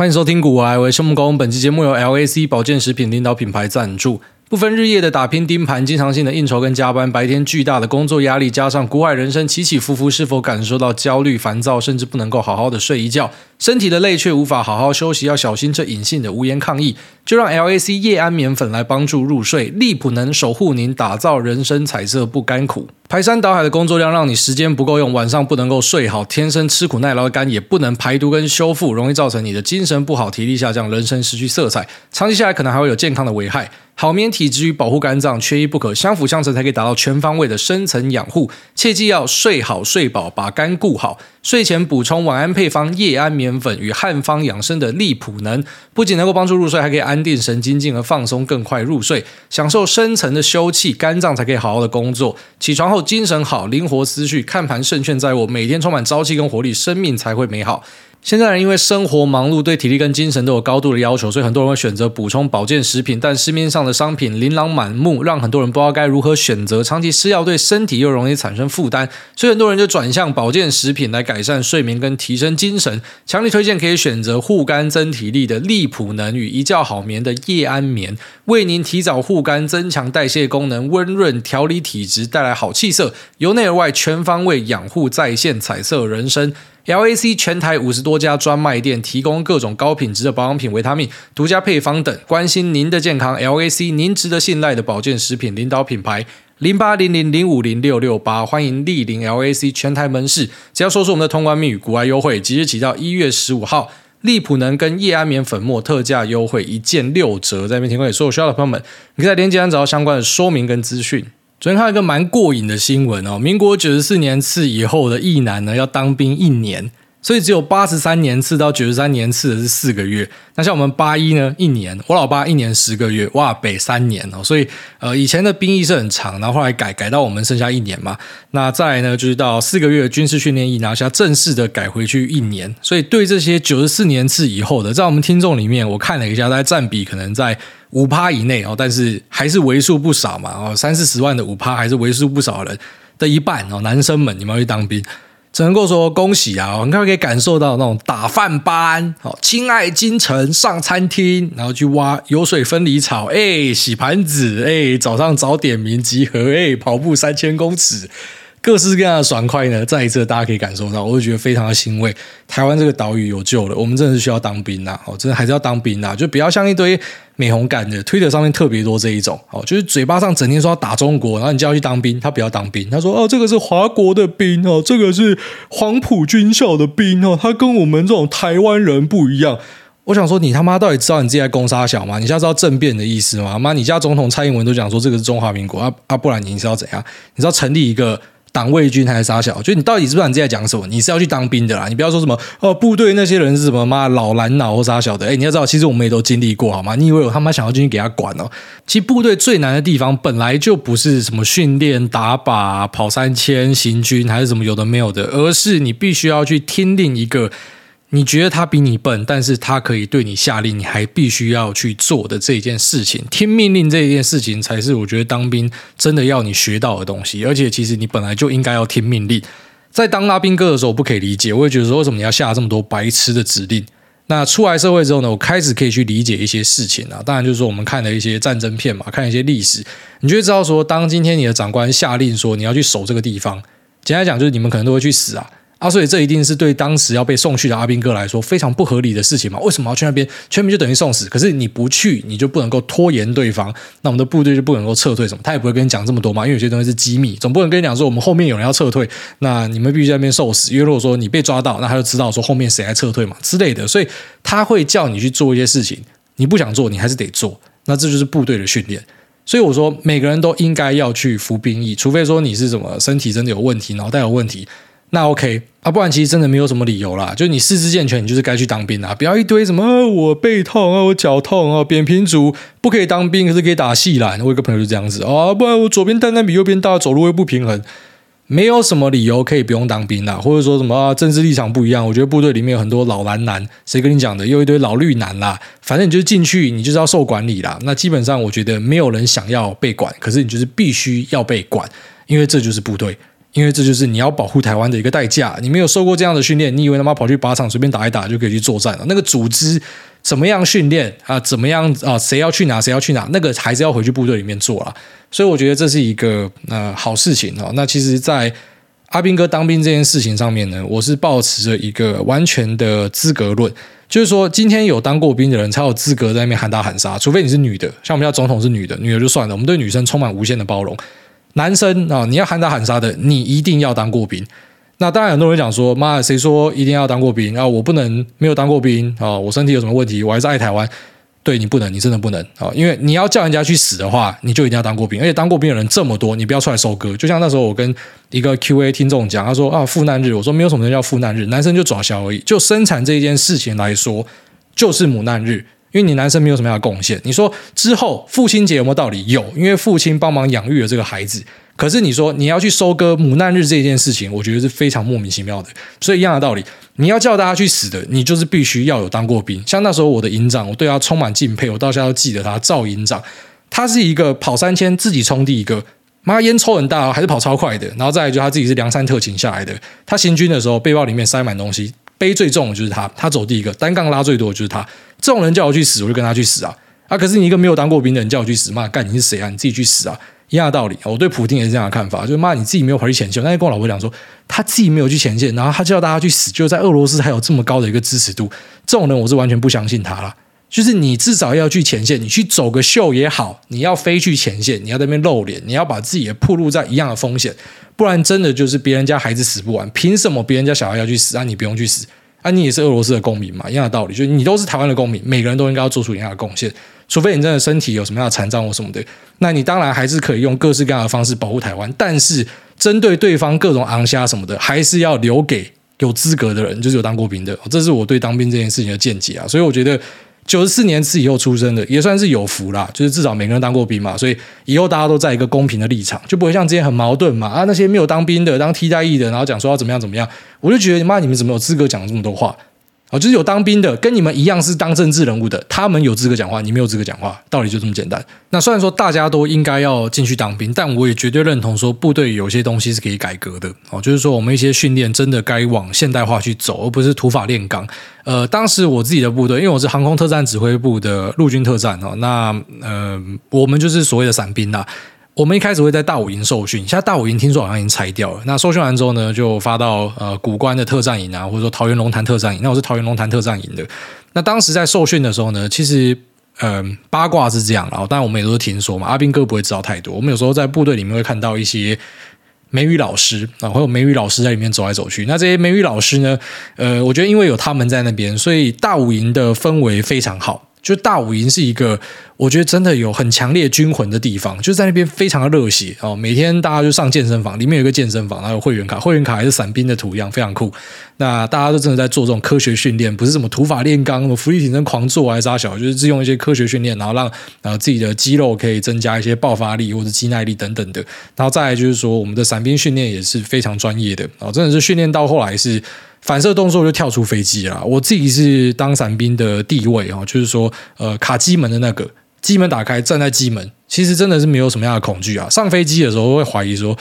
欢迎收听古癌，我是木工。本期节目由 LAC 保健食品领导品牌赞助。不分日夜的打拼盯盘，经常性的应酬跟加班，白天巨大的工作压力，加上股海人生起起伏伏，是否感受到焦虑、烦躁，甚至不能够好好的睡一觉？身体的累却无法好好休息，要小心这隐性的无言抗议。就让 LAC 夜安眠粉来帮助入睡，利普能守护您，打造人生彩色不甘苦。排山倒海的工作量让你时间不够用，晚上不能够睡好，天生吃苦耐劳的肝也不能排毒跟修复，容易造成你的精神不好、体力下降、人生失去色彩，长期下来可能还会有健康的危害。好眠体质与保护肝脏缺一不可，相辅相成才可以达到全方位的深层养护。切记要睡好睡饱，把肝顾好。睡前补充晚安配方夜安眠粉与汉方养生的利普能，不仅能够帮助入睡，还可以安定神经，进而放松，更快入睡，享受深层的休憩，肝脏才可以好好的工作。起床后精神好，灵活思绪，看盘胜券在握，每天充满朝气跟活力，生命才会美好。现在人因为生活忙碌，对体力跟精神都有高度的要求，所以很多人会选择补充保健食品。但市面上的商品琳琅满目，让很多人不知道该如何选择。长期吃药对身体又容易产生负担，所以很多人就转向保健食品来改善睡眠跟提升精神。强力推荐可以选择护肝增体力的利普能与一觉好眠的夜安眠，为您提早护肝，增强代谢功能，温润调理体质，带来好气色，由内而外全方位养护再现彩色人生。LAC 全台五十多家专卖店提供各种高品质的保养品、维他命、独家配方等，关心您的健康。LAC 您值得信赖的保健食品领导品牌，零八零零零五零六六八，欢迎莅临 LAC 全台门市。只要说出我们的通关密语“股癌优惠”，即日起到一月十五号，利普能跟夜安眠粉末特价优惠，一件六折，在这边提供给所有需要的朋友们。你可以在链接上找到相关的说明跟资讯。昨天看了一个蛮过瘾的新闻哦，民国九十四年次以后的役男呢，要当兵一年。所以只有八十三年次到九十三年次的是四个月，那像我们八一呢，一年，我老爸一年十个月，哇，北三年哦，所以呃以前的兵役是很长，然后后来改改到我们剩下一年嘛，那再呢就是到四个月的军事训练役拿下正式的改回去一年，所以对这些九十四年次以后的，在我们听众里面，我看了一下，大概占比可能在五趴以内哦，但是还是为数不少嘛哦，三四十万的五趴还是为数不少人的一半哦，男生们你们要去当兵。只能够说恭喜啊！很快可以感受到那种打饭班，好，亲爱京城上餐厅，然后去挖油水分离草，哎，洗盘子，哎，早上早点名集合，哎，跑步三千公尺。各式各样的爽快呢，再一次大家可以感受到，我就觉得非常的欣慰。台湾这个岛屿有救了，我们真的是需要当兵呐！哦，真的还是要当兵呐！就不要像一堆美红感的推特上面特别多这一种，哦，就是嘴巴上整天说要打中国，然后你就要去当兵，他不要当兵，他说哦，这个是华国的兵哦，这个是黄埔军校的兵哦，他跟我们这种台湾人不一样。我想说，你他妈到底知道你自己在攻杀小吗？你现在知道政变的意思吗？妈，你家总统蔡英文都讲说这个是中华民国啊啊，不然你是要怎样？你知道成立一个？党卫军还是杀小？就你到底知不知道你自己在讲什么？你是要去当兵的啦！你不要说什么哦，部队那些人是什么妈老蓝脑或杀小的？哎，你要知道，其实我们也都经历过，好吗？你以为我他妈想要进去给他管哦？其实部队最难的地方本来就不是什么训练、打靶、跑三千、行军，还是什么有的没有的，而是你必须要去听令一个。你觉得他比你笨，但是他可以对你下令，你还必须要去做的这一件事情，听命令这一件事情，才是我觉得当兵真的要你学到的东西。而且，其实你本来就应该要听命令。在当拉兵哥的时候，我不可以理解，我也觉得说为什么你要下这么多白痴的指令。那出来社会之后呢，我开始可以去理解一些事情啊。当然，就是说我们看了一些战争片嘛，看一些历史，你就会知道说，当今天你的长官下令说你要去守这个地方，简单讲就是你们可能都会去死啊。啊，所以这一定是对当时要被送去的阿兵哥来说非常不合理的事情嘛？为什么要去那边？全民就等于送死。可是你不去，你就不能够拖延对方，那我们的部队就不能够撤退什么？他也不会跟你讲这么多嘛，因为有些东西是机密，总不能跟你讲说我们后面有人要撤退，那你们必须在那边受死。因为如果说你被抓到，那他就知道说后面谁来撤退嘛之类的，所以他会叫你去做一些事情，你不想做，你还是得做。那这就是部队的训练。所以我说，每个人都应该要去服兵役，除非说你是什么身体真的有问题，脑袋有问题。那 OK 啊，不然其实真的没有什么理由啦。就你四肢健全，你就是该去当兵啊！不要一堆什么、我背痛啊，我脚痛啊，扁平足不可以当兵，可是可以打细篮。我有个朋友就这样子啊，不然我左边蛋蛋比右边大，走路会不平衡。没有什么理由可以不用当兵啦，或者说什么啊，政治立场不一样。我觉得部队里面有很多老蓝男，谁跟你讲的？又一堆老绿男啦。反正你就是进去，你就是要受管理啦。那基本上我觉得没有人想要被管，可是你就是必须要被管，因为这就是部队。因为这就是你要保护台湾的一个代价。你没有受过这样的训练，你以为他妈跑去靶场随便打一打就可以去作战了？那个组织怎么样训练啊？怎么样啊？谁要去哪？谁要去哪？那个还是要回去部队里面做了。所以我觉得这是一个呃好事情哦。那其实，在阿兵哥当兵这件事情上面呢，我是抱持着一个完全的资格论，就是说今天有当过兵的人才有资格在那边喊打喊杀，除非你是女的，像我们家总统是女的，女的就算了，我们对女生充满无限的包容。男生啊，你要喊打喊杀的，你一定要当过兵。那当然，很多人讲说，妈的，谁说一定要当过兵啊？我不能没有当过兵啊？我身体有什么问题？我还是爱台湾。对，你不能，你真的不能啊！因为你要叫人家去死的话，你就一定要当过兵。而且当过兵的人这么多，你不要出来收割。就像那时候我跟一个 QA 听众讲，他说啊，赴难日，我说没有什么人叫赴难日，男生就抓小而已。就生产这一件事情来说，就是母难日。因为你男生没有什么样的贡献，你说之后父亲节有没有道理？有，因为父亲帮忙养育了这个孩子。可是你说你要去收割母难日这件事情，我觉得是非常莫名其妙的。所以一样的道理，你要叫大家去死的，你就是必须要有当过兵。像那时候我的营长，我对他充满敬佩，我到现在都记得他赵营长。他是一个跑三千自己冲第一个，妈烟抽很大，还是跑超快的。然后再来就他自己是梁山特勤下来的，他行军的时候背包里面塞满东西。背最重的就是他，他走第一个，单杠拉最多的就是他。这种人叫我去死，我就跟他去死啊！啊，可是你一个没有当过兵的人叫我去死，妈干你是谁啊？你自己去死啊！一样的道理，我对普京也是这样的看法，就是妈你自己没有跑去前线。那天跟我老婆讲说，他自己没有去前线，然后他叫大家去死，就在俄罗斯还有这么高的一个支持度，这种人我是完全不相信他了。就是你至少要去前线，你去走个秀也好，你要飞去前线，你要在那边露脸，你要把自己也暴露在一样的风险，不然真的就是别人家孩子死不完，凭什么别人家小孩要去死啊？你不用去死。啊，你也是俄罗斯的公民嘛，一样的道理，就是你都是台湾的公民，每个人都应该要做出一样的贡献，除非你真的身体有什么样的残障或什么的，那你当然还是可以用各式各样的方式保护台湾，但是针对对方各种昂虾什么的，还是要留给有资格的人，就是有当过兵的，这是我对当兵这件事情的见解啊，所以我觉得。九十四年次以后出生的也算是有福啦，就是至少每个人当过兵嘛，所以以后大家都在一个公平的立场，就不会像之前很矛盾嘛啊，那些没有当兵的当替代役的，然后讲说要怎么样怎么样，我就觉得妈，你们怎么有资格讲这么多话？哦，就是有当兵的，跟你们一样是当政治人物的，他们有资格讲话，你没有资格讲话，道理就这么简单。那虽然说大家都应该要进去当兵，但我也绝对认同说部队有些东西是可以改革的。哦，就是说我们一些训练真的该往现代化去走，而不是土法炼钢。呃，当时我自己的部队，因为我是航空特战指挥部的陆军特战哦，那呃，我们就是所谓的伞兵啦。我们一开始会在大武营受训，现在大武营听说好像已经拆掉了。那受训完之后呢，就发到呃古关的特战营啊，或者说桃园龙潭特战营。那我是桃园龙潭特战营的。那当时在受训的时候呢，其实嗯、八卦是这样，然后当然我们也都是听说嘛。阿兵哥不会知道太多。我们有时候在部队里面会看到一些美语老师啊，会有美语老师在里面走来走去。那这些美语老师呢，呃，我觉得因为有他们在那边，所以大五营的氛围非常好。就大武营是一个，我觉得真的有很强烈军魂的地方，就在那边非常的热血哦。每天大家就上健身房，里面有一个健身房，然后有会员卡，会员卡还是伞兵的图样，非常酷。那大家都真的在做这种科学训练，不是什么土法炼钢，什么伏地挺身狂做还是啥小，就是用一些科学训练，然后让然后自己的肌肉可以增加一些爆发力或者肌耐力等等的。然后再来就是说，我们的伞兵训练也是非常专业的哦，真的是训练到后来是。反射动作就跳出飞机了。我自己是当伞兵的地位哦，就是说，呃，卡机门的那个机门打开，站在机门，其实真的是没有什么样的恐惧啊。上飞机的时候会怀疑说，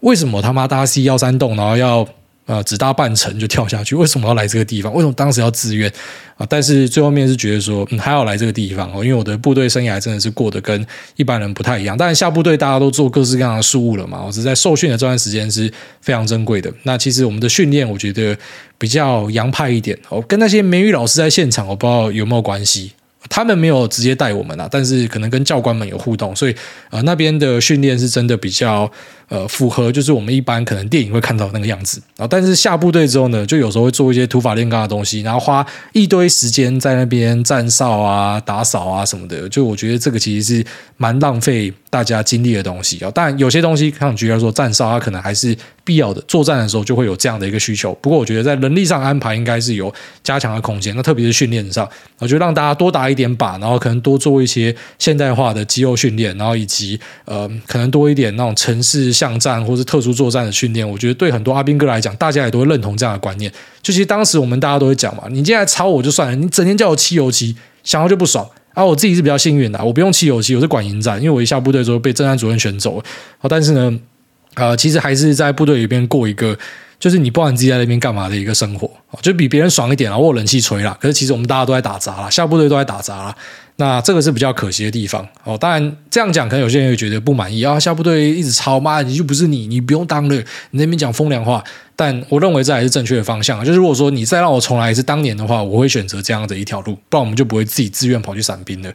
为什么他妈搭 C 幺三栋，然后要。啊、呃，只搭半程就跳下去，为什么要来这个地方？为什么当时要自愿啊？但是最后面是觉得说，嗯，还要来这个地方哦，因为我的部队生涯真的是过得跟一般人不太一样。当然下部队大家都做各式各样的事务了嘛，我是在受训的这段时间是非常珍贵的。那其实我们的训练，我觉得比较洋派一点哦，跟那些美语老师在现场，我不知道有没有关系。他们没有直接带我们啊，但是可能跟教官们有互动，所以呃那边的训练是真的比较呃符合，就是我们一般可能电影会看到那个样子啊。但是下部队之后呢，就有时候会做一些土法炼钢的东西，然后花一堆时间在那边站哨啊、打扫啊什么的。就我觉得这个其实是蛮浪费大家精力的东西啊。但有些东西像举例来说站哨，它可能还是必要的，作战的时候就会有这样的一个需求。不过我觉得在人力上安排应该是有加强的空间。那特别是训练上，我觉得让大家多打一。点靶，然后可能多做一些现代化的肌肉训练，然后以及呃，可能多一点那种城市巷战或是特殊作战的训练。我觉得对很多阿兵哥来讲，大家也都会认同这样的观念。就其实当时我们大家都会讲嘛，你现在操我就算了，你整天叫我漆油漆，想要就不爽。啊，我自己是比较幸运的，我不用漆油漆，我是管营站，因为我一下部队之后被政战主任选走了。好，但是呢。呃，其实还是在部队里边过一个。就是你不管自己在那边干嘛的一个生活，就比别人爽一点啊！我有冷气吹啦，可是其实我们大家都在打杂啦，下部队都在打杂啦。那这个是比较可惜的地方哦。当然这样讲，可能有些人会觉得不满意啊。下部队一直吵妈，你就不是你，你不用当了，你那边讲风凉话。但我认为这还是正确的方向。就是如果说你再让我重来一次当年的话，我会选择这样的一条路，不然我们就不会自己自愿跑去伞兵了。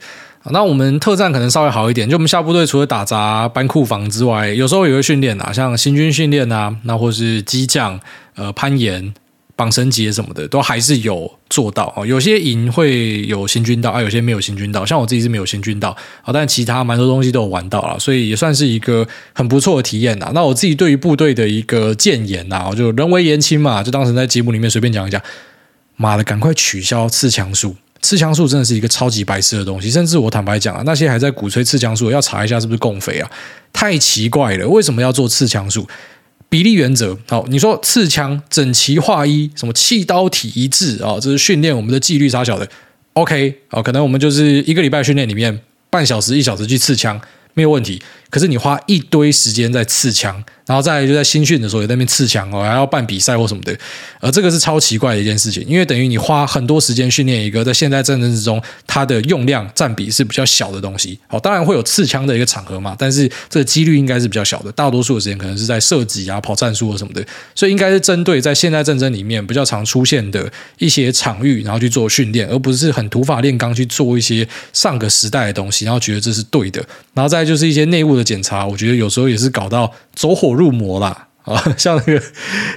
那我们特战可能稍微好一点，就我们下部队除了打杂、搬库房之外，有时候也会训练啊，像行军训练啊，那或是机降、呃攀岩、绑绳结什么的，都还是有做到啊。有些营会有行军道啊，有些没有行军道，像我自己是没有行军道啊，但其他蛮多东西都有玩到了，所以也算是一个很不错的体验呐。那我自己对于部队的一个建言呐，就人微言轻嘛，就当时在节目里面随便讲一讲，妈的，赶快取消刺枪术。刺枪术真的是一个超级白痴的东西，甚至我坦白讲啊，那些还在鼓吹刺枪术，要查一下是不是共匪啊？太奇怪了，为什么要做刺枪术？比例原则，好，你说刺枪整齐划一，什么气刀体一致啊？这是训练我们的纪律啥小的？OK，好，可能我们就是一个礼拜训练里面半小时一小时去刺枪，没有问题。可是你花一堆时间在刺枪。然后再来就在新训的时候也在那边刺枪哦，还要办比赛或什么的，而这个是超奇怪的一件事情，因为等于你花很多时间训练一个在现代战争之中它的用量占比是比较小的东西。好，当然会有刺枪的一个场合嘛，但是这个几率应该是比较小的，大多数的时间可能是在射击啊、跑战术或什么的，所以应该是针对在现代战争里面比较常出现的一些场域，然后去做训练，而不是很土法炼钢去做一些上个时代的东西，然后觉得这是对的。然后再就是一些内务的检查，我觉得有时候也是搞到走火入魔啦。啊，像那个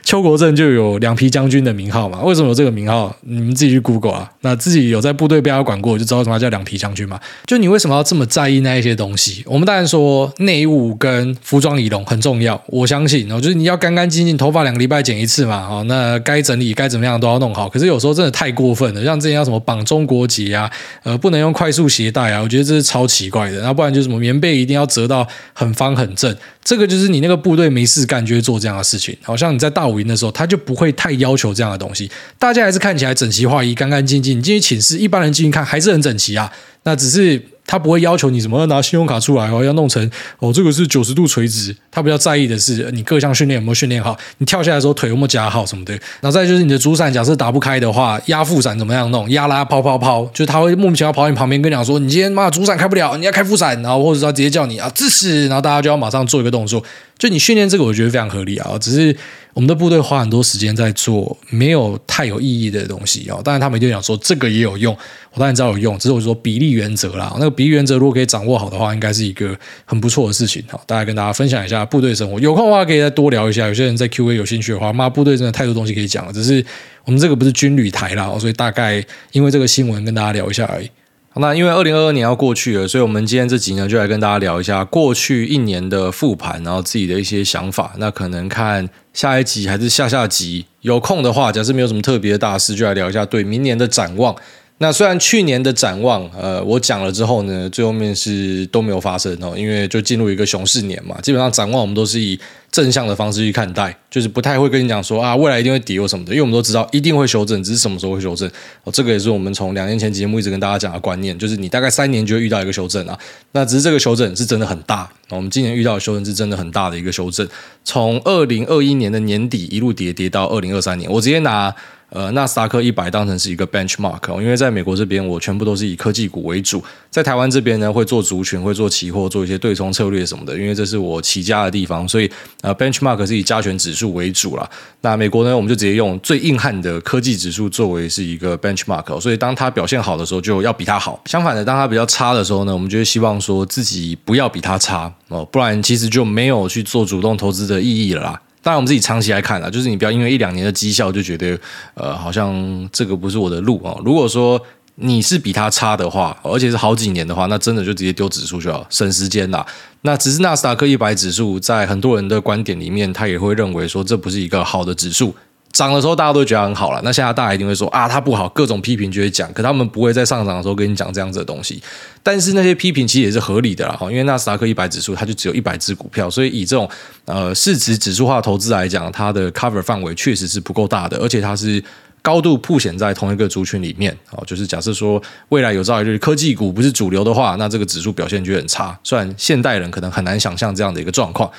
邱国正就有两皮将军的名号嘛？为什么有这个名号？你们自己去 Google 啊。那自己有在部队被他管过，就知道什么叫两皮将军嘛。就你为什么要这么在意那一些东西？我们当然说内务跟服装仪容很重要，我相信哦，就是你要干干净净，头发两个礼拜剪一次嘛。哦，那该整理该怎么样都要弄好。可是有时候真的太过分了，像之前要什么绑中国结啊，呃，不能用快速携带啊，我觉得这是超奇怪的。那不然就什么棉被一定要折到很方很正。这个就是你那个部队没事干就会做这样的事情，好像你在大五营的时候，他就不会太要求这样的东西，大家还是看起来整齐划一、干干净净。你进去寝室，一般人进去看还是很整齐啊，那只是。他不会要求你什么要拿信用卡出来哦，要弄成哦，这个是九十度垂直。他比较在意的是你各项训练有没有训练好，你跳下来的时候腿有没有夹好什么的。然后再就是你的主伞，假设打不开的话，压副伞怎么样弄？压拉抛抛抛，就是他会莫名其妙跑你旁边跟你讲说，你今天妈主伞开不了，你要开副伞，然后或者说直接叫你啊支持，然后大家就要马上做一个动作。就你训练这个，我觉得非常合理啊，只是。我们的部队花很多时间在做没有太有意义的东西哦，当然他们一定讲说这个也有用，我当然知道有用，只是我说比例原则啦，那个比例原则如果可以掌握好的话，应该是一个很不错的事情。好，大家跟大家分享一下部队生活，有空的话可以再多聊一下。有些人在 Q&A 有兴趣的话，妈部队真的太多东西可以讲了，只是我们这个不是军旅台啦，所以大概因为这个新闻跟大家聊一下而已。那因为二零二二年要过去了，所以我们今天这集呢，就来跟大家聊一下过去一年的复盘，然后自己的一些想法。那可能看下一集还是下下集，有空的话，假设没有什么特别的大事，就来聊一下对明年的展望。那虽然去年的展望，呃，我讲了之后呢，最后面是都没有发生哦，因为就进入一个熊市年嘛，基本上展望我们都是以正向的方式去看待，就是不太会跟你讲说啊，未来一定会跌或什么的，因为我们都知道一定会修正，只是什么时候会修正哦，这个也是我们从两年前节目一直跟大家讲的观念，就是你大概三年就会遇到一个修正啊，那只是这个修正是真的很大，我们今年遇到的修正是真的很大的一个修正，从二零二一年的年底一路跌跌到二零二三年，我直接拿。呃，纳斯达克一百当成是一个 benchmark，因为在美国这边，我全部都是以科技股为主，在台湾这边呢，会做族群，会做期货，做一些对冲策略什么的，因为这是我起家的地方，所以呃，benchmark 是以加权指数为主啦。那美国呢，我们就直接用最硬汉的科技指数作为是一个 benchmark，所以当它表现好的时候，就要比它好；相反的，当它比较差的时候呢，我们就会希望说自己不要比它差哦，不然其实就没有去做主动投资的意义了啦。当然，我们自己长期来看啊，就是你不要因为一两年的绩效就觉得，呃，好像这个不是我的路哦。如果说你是比他差的话，而且是好几年的话，那真的就直接丢指数就好，省时间啦。那只是纳斯达克一百指数，在很多人的观点里面，他也会认为说这不是一个好的指数。涨的时候大家都觉得很好了，那现在大家一定会说啊，它不好，各种批评就会讲，可他们不会在上涨的时候跟你讲这样子的东西。但是那些批评其实也是合理的啦，哈，因为纳斯达克一百指数它就只有一百只股票，所以以这种呃市值指数化投资来讲，它的 cover 范围确实是不够大的，而且它是高度曝险在同一个族群里面，哦，就是假设说未来有朝一日科技股不是主流的话，那这个指数表现就很差。虽然现代人可能很难想象这样的一个状况。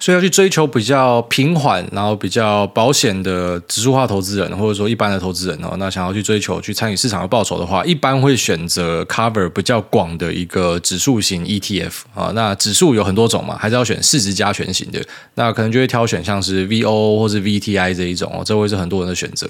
所以要去追求比较平缓，然后比较保险的指数化投资人，或者说一般的投资人哦，那想要去追求去参与市场的报酬的话，一般会选择 cover 比较广的一个指数型 ETF 啊。那指数有很多种嘛，还是要选市值加权型的。那可能就会挑选像是 VO 或是 VTI 这一种哦，这会是很多人的选择。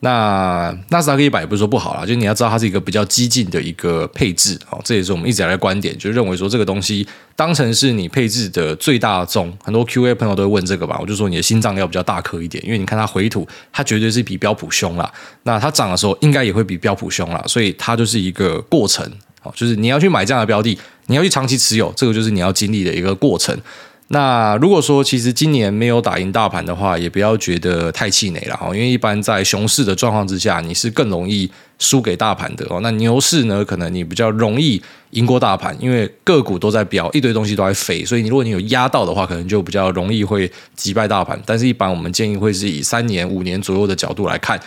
那纳斯达克一百也不是说不好啦，就你要知道它是一个比较激进的一个配置哦，这也是我们一直以来的观点，就认为说这个东西当成是你配置的最大宗。很多 QA 朋友都会问这个吧，我就说你的心脏要比较大颗一点，因为你看它回吐，它绝对是比标普凶啦。那它涨的时候应该也会比标普凶啦，所以它就是一个过程哦，就是你要去买这样的标的，你要去长期持有，这个就是你要经历的一个过程。那如果说其实今年没有打赢大盘的话，也不要觉得太气馁了哈，因为一般在熊市的状况之下，你是更容易输给大盘的哦。那牛市呢，可能你比较容易赢过大盘，因为个股都在飙，一堆东西都在飞，所以你如果你有压到的话，可能就比较容易会击败大盘。但是，一般我们建议会是以三年、五年左右的角度来看。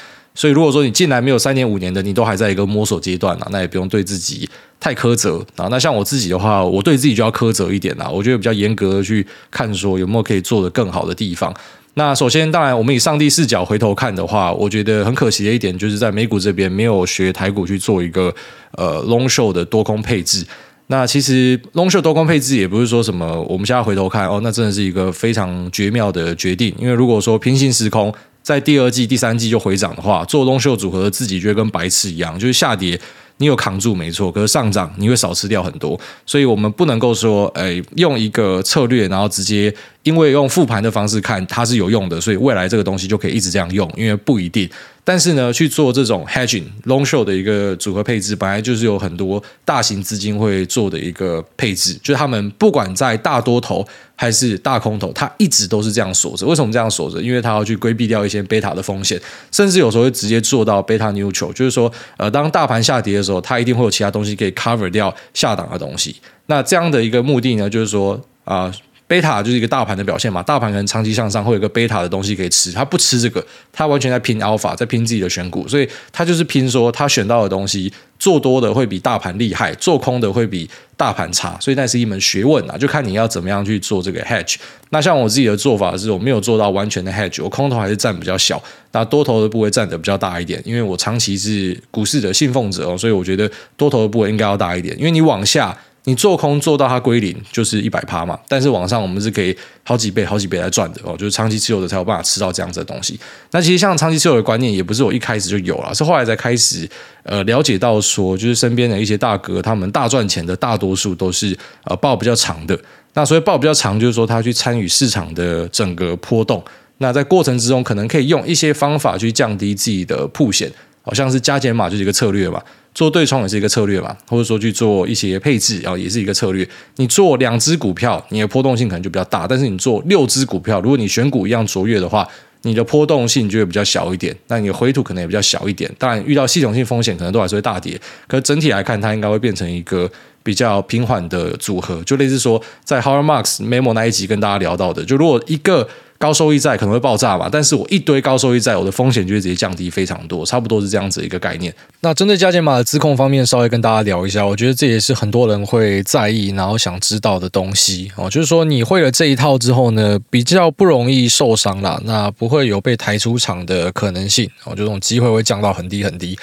所以，如果说你进来没有三年五年的，你都还在一个摸索阶段啊，那也不用对自己太苛责啊。那像我自己的话，我对自己就要苛责一点啦。我觉得比较严格的去看，说有没有可以做得更好的地方。那首先，当然我们以上帝视角回头看的话，我觉得很可惜的一点，就是在美股这边没有学台股去做一个呃 long show 的多空配置。那其实 long show 多空配置也不是说什么，我们现在回头看哦，那真的是一个非常绝妙的决定。因为如果说平行时空，在第二季、第三季就回涨的话，做东秀组合自己就会跟白痴一样，就是下跌你有扛住没错，可是上涨你会少吃掉很多，所以我们不能够说，哎，用一个策略，然后直接因为用复盘的方式看它是有用的，所以未来这个东西就可以一直这样用，因为不一定。但是呢，去做这种 hedging long short 的一个组合配置，本来就是有很多大型资金会做的一个配置，就是他们不管在大多头还是大空头，它一直都是这样锁着。为什么这样锁着？因为它要去规避掉一些贝塔的风险，甚至有时候会直接做到贝塔 neutral，就是说，呃，当大盘下跌的时候，它一定会有其他东西可以 cover 掉下档的东西。那这样的一个目的呢，就是说啊。贝塔就是一个大盘的表现嘛，大盘可能长期向上会有一个贝塔的东西可以吃，他不吃这个，他完全在拼 alpha，在拼自己的选股，所以他就是拼说他选到的东西做多的会比大盘厉害，做空的会比大盘差，所以那是一门学问啊，就看你要怎么样去做这个 hedge。那像我自己的做法是我没有做到完全的 hedge，我空头还是占比较小，那多头的部位占的比较大一点，因为我长期是股市的信奉者哦，所以我觉得多头的部位应该要大一点，因为你往下。你做空做到它归零就是一百趴嘛，但是往上我们是可以好几倍、好几倍来赚的哦，就是长期持有的才有办法吃到这样子的东西。那其实像长期持有的观念也不是我一开始就有了，是后来才开始呃了解到说，就是身边的一些大哥他们大赚钱的大多数都是呃抱比较长的。那所以抱比较长，就是说他去参与市场的整个波动。那在过程之中，可能可以用一些方法去降低自己的铺险，好像是加减码就是一个策略嘛。做对冲也是一个策略嘛，或者说去做一些配置，然后也是一个策略。你做两只股票，你的波动性可能就比较大；但是你做六只股票，如果你选股一样卓越的话，你的波动性就会比较小一点，那你的回吐可能也比较小一点。当然，遇到系统性风险，可能都还是会大跌。可整体来看，它应该会变成一个比较平缓的组合，就类似说在 Howard Marks Memo 那一集跟大家聊到的，就如果一个。高收益债可能会爆炸嘛，但是我一堆高收益债，我的风险就会直接降低非常多，差不多是这样子一个概念。那针对加减码的资控方面，稍微跟大家聊一下，我觉得这也是很多人会在意，然后想知道的东西哦，就是说你会了这一套之后呢，比较不容易受伤啦，那不会有被抬出场的可能性哦，就这种机会会降到很低很低。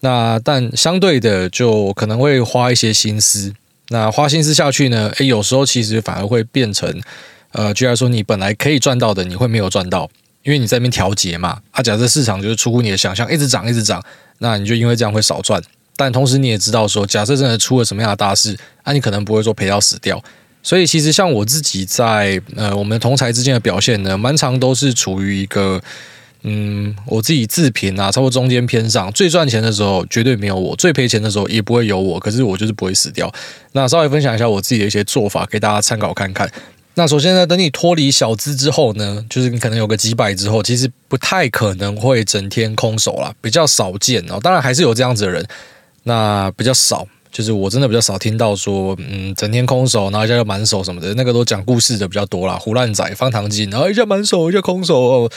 那但相对的，就可能会花一些心思，那花心思下去呢，诶，有时候其实反而会变成。呃，居然说你本来可以赚到的，你会没有赚到，因为你在那边调节嘛。啊，假设市场就是出乎你的想象，一直涨，一直涨，那你就因为这样会少赚。但同时你也知道说，假设真的出了什么样的大事，那、你可能不会说赔到死掉。所以其实像我自己在呃我们同侪之间的表现呢，蛮常都是处于一个嗯，我自己自评啊，差不多中间偏上。最赚钱的时候绝对没有我，最赔钱的时候也不会有我。可是我就是不会死掉。那稍微分享一下我自己的一些做法，给大家参考看看。那首先呢，等你脱离小资之后呢，就是你可能有个几百之后，其实不太可能会整天空手啦，比较少见哦。当然还是有这样子的人，那比较少，就是我真的比较少听到说，嗯，整天空手，然后一下就满手什么的，那个都讲故事的比较多啦，胡乱仔、方糖精，然后一下满手，一下空手。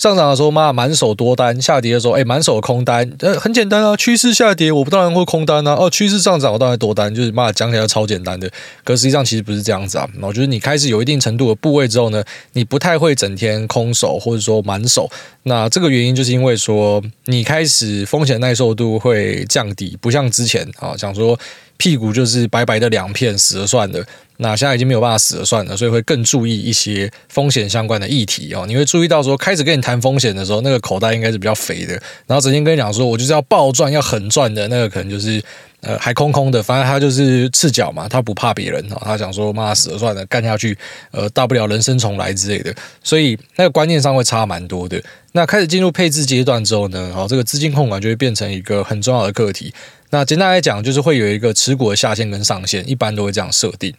上涨的时候嘛，满手多单；下跌的时候，哎，满手空单。呃，很简单啊，趋势下跌，我不当然会空单啊。哦，趋势上涨，我当然多单，就是嘛，讲起来超简单的。可实际上其实不是这样子啊。我觉得你开始有一定程度的部位之后呢，你不太会整天空手或者说满手。那这个原因就是因为说，你开始风险耐受度会降低，不像之前啊，想说。屁股就是白白的两片，死了算的。那现在已经没有办法死了算了，所以会更注意一些风险相关的议题哦。你会注意到说，开始跟你谈风险的时候，那个口袋应该是比较肥的。然后整天跟你讲说，我就是要暴赚、要狠赚的那个，可能就是呃还空空的。反正他就是赤脚嘛，他不怕别人哦。他想说，妈死了算了，干下去，呃，大不了人生重来之类的。所以那个观念上会差蛮多的。那开始进入配置阶段之后呢，好，这个资金控管就会变成一个很重要的课题。那简单来讲，就是会有一个持股的下限跟上限，一般都会这样设定。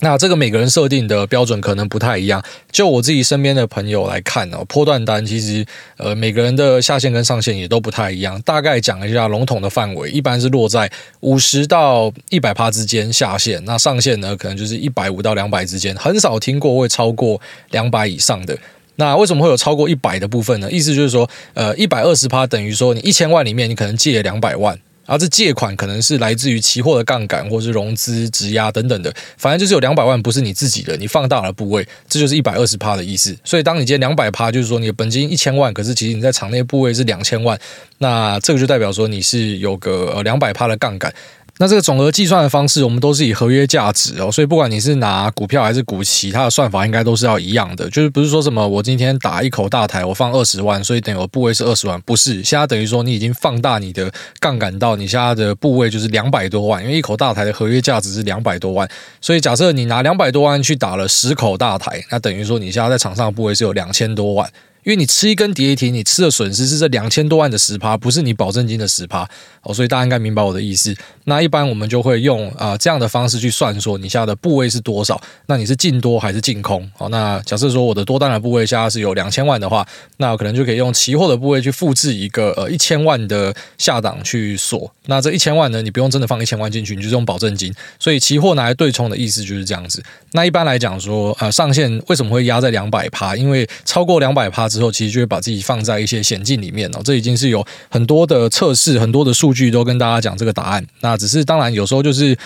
那这个每个人设定的标准可能不太一样。就我自己身边的朋友来看哦，波段单其实呃每个人的下限跟上限也都不太一样。大概讲一下笼统的范围，一般是落在五十到一百趴之间下限，那上限呢可能就是一百五到两百之间，很少听过会超过两百以上的。那为什么会有超过一百的部分呢？意思就是说，呃，一百二十趴等于说你一千万里面你可能借了两百万。而这借款可能是来自于期货的杠杆，或是融资、质押等等的，反正就是有两百万不是你自己的，你放大了部位，这就是一百二十趴的意思。所以当你接两百趴，就是说你的本金一千万，可是其实你在场内部位是两千万，那这个就代表说你是有个两百趴的杠杆。那这个总额计算的方式，我们都是以合约价值哦，所以不管你是拿股票还是股期，它的算法应该都是要一样的，就是不是说什么我今天打一口大台，我放二十万，所以等于我部位是二十万，不是，现在等于说你已经放大你的杠杆到你现在的部位就是两百多万，因为一口大台的合约价值是两百多万，所以假设你拿两百多万去打了十口大台，那等于说你现在在场上的部位是有两千多万。因为你吃一根跌停，你吃的损失是这两千多万的十趴，不是你保证金的十趴哦，所以大家应该明白我的意思。那一般我们就会用啊、这样的方式去算，说你下的部位是多少？那你是进多还是净空？哦，那假设说我的多单的部位现在是有两千万的话，那可能就可以用期货的部位去复制一个呃一千万的下档去锁。那这一千万呢，你不用真的放一千万进去，你就用保证金。所以期货拿来对冲的意思就是这样子。那一般来讲说，呃，上限为什么会压在两百趴？因为超过两百趴之后，其实就会把自己放在一些险境里面哦。这已经是有很多的测试、很多的数据都跟大家讲这个答案。那只是当然有时候就是，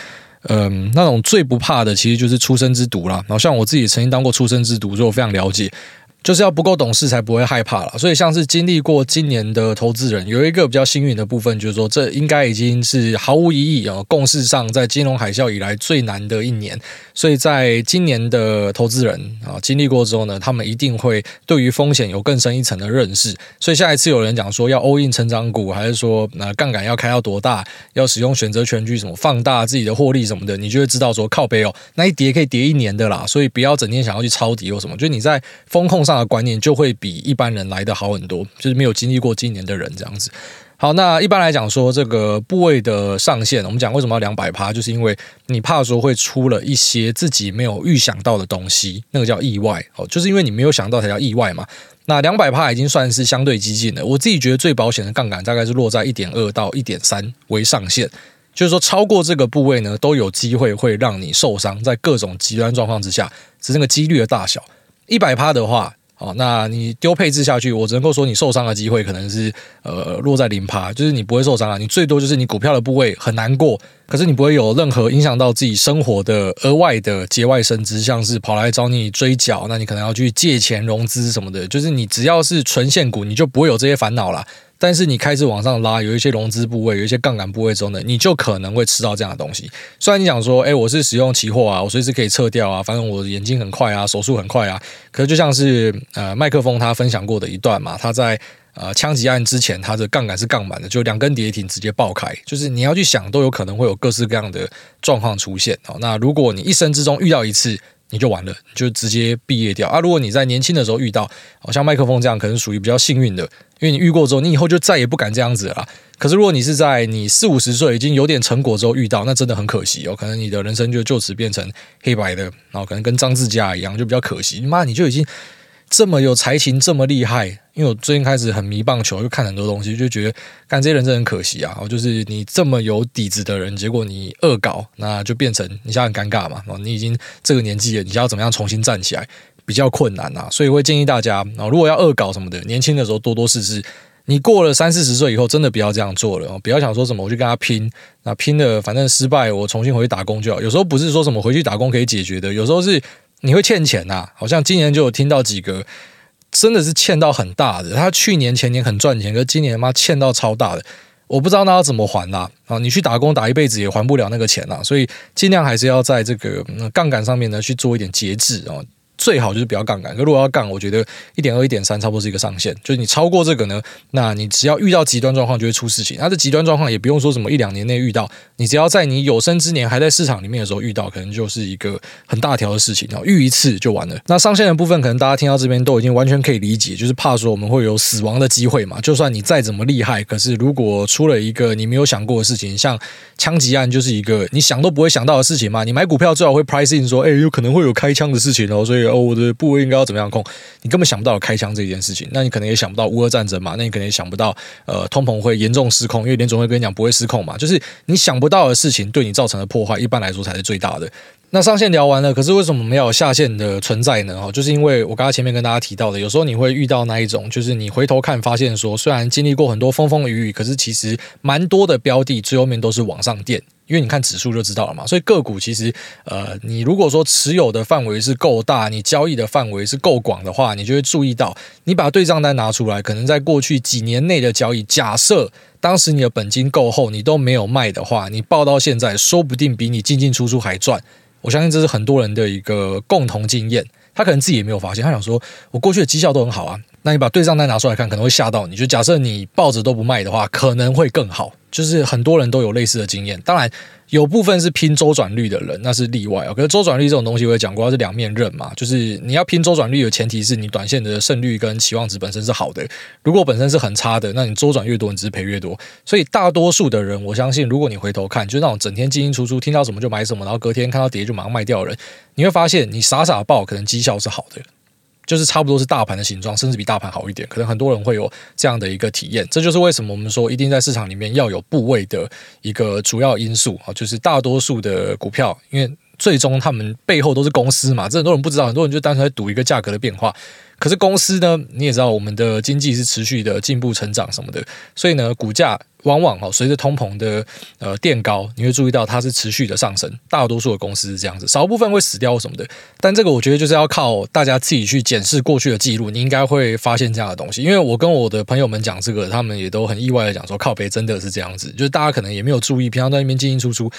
嗯、那种最不怕的其实就是出生之毒啦。然后像我自己曾经当过出生之毒，所以我非常了解。就是要不够懂事才不会害怕了，所以像是经历过今年的投资人，有一个比较幸运的部分，就是说这应该已经是毫无疑义啊，共识上在金融海啸以来最难的一年。所以在今年的投资人啊经历过之后呢，他们一定会对于风险有更深一层的认识。所以下一次有人讲说要 all in 成长股，还是说那杠杆要开到多大，要使用选择权去什么放大自己的获利什么的，你就会知道说靠背哦，那一跌可以跌一年的啦。所以不要整天想要去抄底或什么，就你在风控上。上的观念就会比一般人来得好很多，就是没有经历过今年的人这样子。好，那一般来讲说这个部位的上限，我们讲为什么要两百趴，就是因为你怕说会出了一些自己没有预想到的东西，那个叫意外哦，就是因为你没有想到才叫意外嘛。那两百趴已经算是相对激进的，我自己觉得最保险的杠杆大概是落在一点二到一点三为上限，就是说超过这个部位呢，都有机会会让你受伤，在各种极端状况之下，只是那个几率的大小。一百趴的话。哦，那你丢配置下去，我只能够说你受伤的机会可能是呃落在零趴，就是你不会受伤啊，你最多就是你股票的部位很难过，可是你不会有任何影响到自己生活的额外的节外生枝，像是跑来找你追缴，那你可能要去借钱融资什么的，就是你只要是纯现股，你就不会有这些烦恼了。但是你开始往上拉，有一些融资部位，有一些杠杆部位中的，你就可能会吃到这样的东西。虽然你想说，哎，我是使用期货啊，我随时可以撤掉啊，反正我眼睛很快啊，手速很快啊。可是就像是呃麦克风他分享过的一段嘛，他在呃枪击案之前，他的杠杆是杠满的，就两根跌停直接爆开，就是你要去想都有可能会有各式各样的状况出现。好，那如果你一生之中遇到一次，你就完了，你就直接毕业掉啊！如果你在年轻的时候遇到，好像麦克风这样，可能属于比较幸运的，因为你遇过之后，你以后就再也不敢这样子了。可是如果你是在你四五十岁已经有点成果之后遇到，那真的很可惜哦，可能你的人生就就此变成黑白的，然后可能跟张志佳一样，就比较可惜。妈，你就已经。这么有才情，这么厉害，因为我最近开始很迷棒球，又看很多东西，就觉得干这些人真的很可惜啊！就是你这么有底子的人，结果你恶搞，那就变成你现在很尴尬嘛。你已经这个年纪了，你要怎么样重新站起来？比较困难啊，所以会建议大家啊，如果要恶搞什么的，年轻的时候多多试试。你过了三四十岁以后，真的不要这样做了，不要想说什么我去跟他拼，那拼了反正失败，我重新回去打工就好。有时候不是说什么回去打工可以解决的，有时候是你会欠钱呐。好像今年就有听到几个真的是欠到很大的，他去年前年很赚钱，可是今年妈欠到超大的，我不知道那要怎么还啦。啊，你去打工打一辈子也还不了那个钱呐，所以尽量还是要在这个杠杆上面呢去做一点节制啊。最好就是不要杠杆，可如果要杠，我觉得一点二、一点三差不多是一个上限。就是你超过这个呢，那你只要遇到极端状况就会出事情。那这极端状况也不用说什么一两年内遇到，你只要在你有生之年还在市场里面的时候遇到，可能就是一个很大条的事情。然后遇一次就完了。那上限的部分，可能大家听到这边都已经完全可以理解，就是怕说我们会有死亡的机会嘛。就算你再怎么厉害，可是如果出了一个你没有想过的事情，像枪击案就是一个你想都不会想到的事情嘛。你买股票最好会 pricing 说，哎，有可能会有开枪的事情哦，所以哦，我的部位。应该要怎么样控？你根本想不到开枪这件事情，那你可能也想不到乌俄战争嘛？那你可能也想不到，呃，通膨会严重失控，因为联总会跟你讲不会失控嘛。就是你想不到的事情，对你造成的破坏，一般来说才是最大的。那上线聊完了，可是为什么没有下线的存在呢？哦，就是因为我刚才前面跟大家提到的，有时候你会遇到那一种，就是你回头看发现说，虽然经历过很多风风雨雨，可是其实蛮多的标的最后面都是往上垫。因为你看指数就知道了嘛，所以个股其实，呃，你如果说持有的范围是够大，你交易的范围是够广的话，你就会注意到，你把对账单拿出来，可能在过去几年内的交易，假设当时你的本金够厚，你都没有卖的话，你报到现在，说不定比你进进出出还赚。我相信这是很多人的一个共同经验，他可能自己也没有发现，他想说，我过去的绩效都很好啊，那你把对账单拿出来看，可能会吓到你，就假设你抱着都不卖的话，可能会更好。就是很多人都有类似的经验，当然有部分是拼周转率的人，那是例外啊。可是周转率这种东西我也讲过，它是两面刃嘛。就是你要拼周转率的前提是你短线的胜率跟期望值本身是好的。如果本身是很差的，那你周转越多，你只是赔越多。所以大多数的人，我相信，如果你回头看，就是那种整天进进出出，听到什么就买什么，然后隔天看到跌就马上卖掉的人，你会发现你傻傻抱，可能绩效是好的。就是差不多是大盘的形状，甚至比大盘好一点。可能很多人会有这样的一个体验，这就是为什么我们说一定在市场里面要有部位的一个主要因素啊，就是大多数的股票，因为最终他们背后都是公司嘛，这很多人不知道，很多人就单纯在赌一个价格的变化。可是公司呢，你也知道，我们的经济是持续的进步成长什么的，所以呢，股价往往哦随着通膨的呃垫高，你会注意到它是持续的上升。大多数的公司是这样子，少部分会死掉什么的。但这个我觉得就是要靠大家自己去检视过去的记录，你应该会发现这样的东西。因为我跟我的朋友们讲这个，他们也都很意外的讲说，靠北真的是这样子，就是大家可能也没有注意，平常在那边进进出出。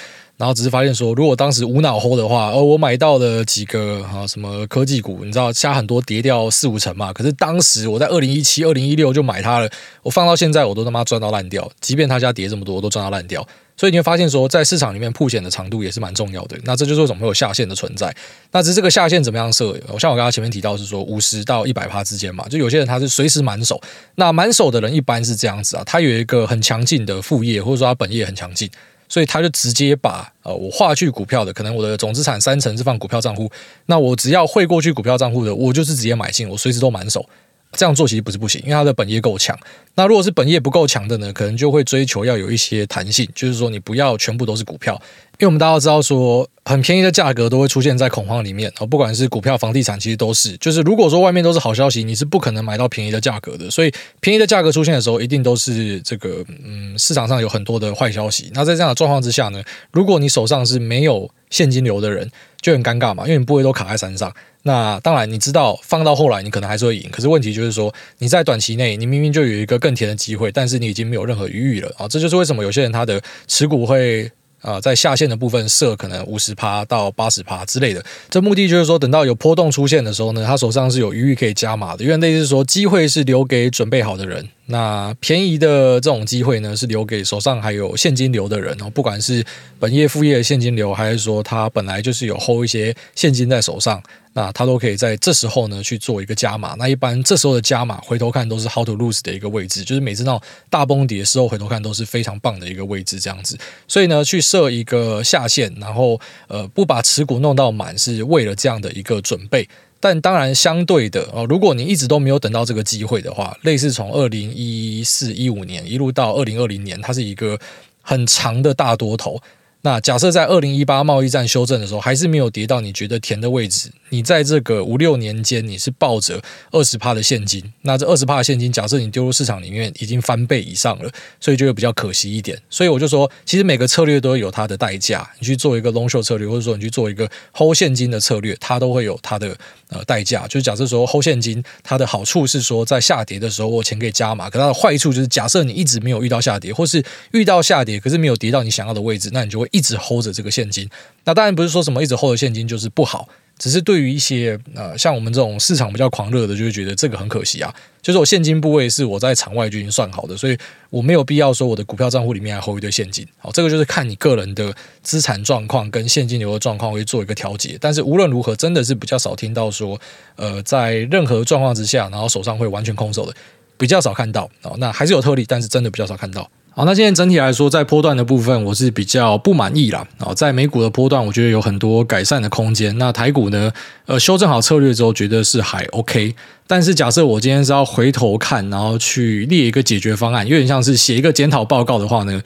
然后只是发现说，如果当时无脑 hold 的话，哦，我买到了几个啊，什么科技股，你知道，下很多跌掉四五成嘛。可是当时我在二零一七、二零一六就买它了，我放到现在我都他妈赚到烂掉。即便它家跌这么多，我都赚到烂掉。所以你会发现说，在市场里面铺险的长度也是蛮重要的。那这就是为什么有下限的存在。那只是这个下限怎么样设？我像我刚刚前面提到是说五十到一百趴之间嘛，就有些人他是随时满手。那满手的人一般是这样子啊，他有一个很强劲的副业，或者说他本业很强劲。所以他就直接把呃我划去股票的，可能我的总资产三成是放股票账户，那我只要汇过去股票账户的，我就是直接买进，我随时都满手。这样做其实不是不行，因为它的本业够强。那如果是本业不够强的呢，可能就会追求要有一些弹性，就是说你不要全部都是股票。因为我们大家都知道说，很便宜的价格都会出现在恐慌里面啊，不管是股票、房地产，其实都是。就是如果说外面都是好消息，你是不可能买到便宜的价格的。所以便宜的价格出现的时候，一定都是这个嗯，市场上有很多的坏消息。那在这样的状况之下呢，如果你手上是没有现金流的人，就很尴尬嘛，因为你不会都卡在山上。那当然，你知道放到后来你可能还是会赢，可是问题就是说你在短期内，你明明就有一个更甜的机会，但是你已经没有任何余裕了啊！这就是为什么有些人他的持股会。啊，在下限的部分设可能五十趴到八十趴之类的，这目的就是说，等到有波动出现的时候呢，他手上是有余裕可以加码的。因为类似说，机会是留给准备好的人。那便宜的这种机会呢，是留给手上还有现金流的人哦。不管是本业副业的现金流，还是说他本来就是有 hold 一些现金在手上，那他都可以在这时候呢去做一个加码。那一般这时候的加码，回头看都是 how to lose 的一个位置，就是每次那种大崩跌的时候，回头看都是非常棒的一个位置，这样子。所以呢，去设一个下限，然后呃不把持股弄到满，是为了这样的一个准备。但当然，相对的哦，如果你一直都没有等到这个机会的话，类似从二零一四一五年一路到二零二零年，它是一个很长的大多头。那假设在二零一八贸易战修正的时候，还是没有跌到你觉得甜的位置，你在这个五六年间，你是抱着二十帕的现金，那这二十帕的现金，假设你丢入市场里面已经翻倍以上了，所以就会比较可惜一点。所以我就说，其实每个策略都有它的代价。你去做一个 long short 策略，或者说你去做一个 hold 现金的策略，它都会有它的呃代价。就是假设说 hold 现金，它的好处是说在下跌的时候我钱可以加码，可它的坏处就是假设你一直没有遇到下跌，或是遇到下跌，可是没有跌到你想要的位置，那你就会。一直 hold 着这个现金，那当然不是说什么一直 hold 着现金就是不好，只是对于一些呃像我们这种市场比较狂热的，就会觉得这个很可惜啊。就是我现金部位是我在场外就已经算好的，所以我没有必要说我的股票账户里面还 hold 一堆现金。好，这个就是看你个人的资产状况跟现金流的状况会做一个调节。但是无论如何，真的是比较少听到说，呃，在任何状况之下，然后手上会完全空手的，比较少看到。哦，那还是有特例，但是真的比较少看到。好，那现在整体来说，在波段的部分，我是比较不满意啦。啊，在美股的波段，我觉得有很多改善的空间。那台股呢，呃，修正好策略之后，觉得是还 OK。但是假设我今天是要回头看，然后去列一个解决方案，有点像是写一个检讨报告的话呢，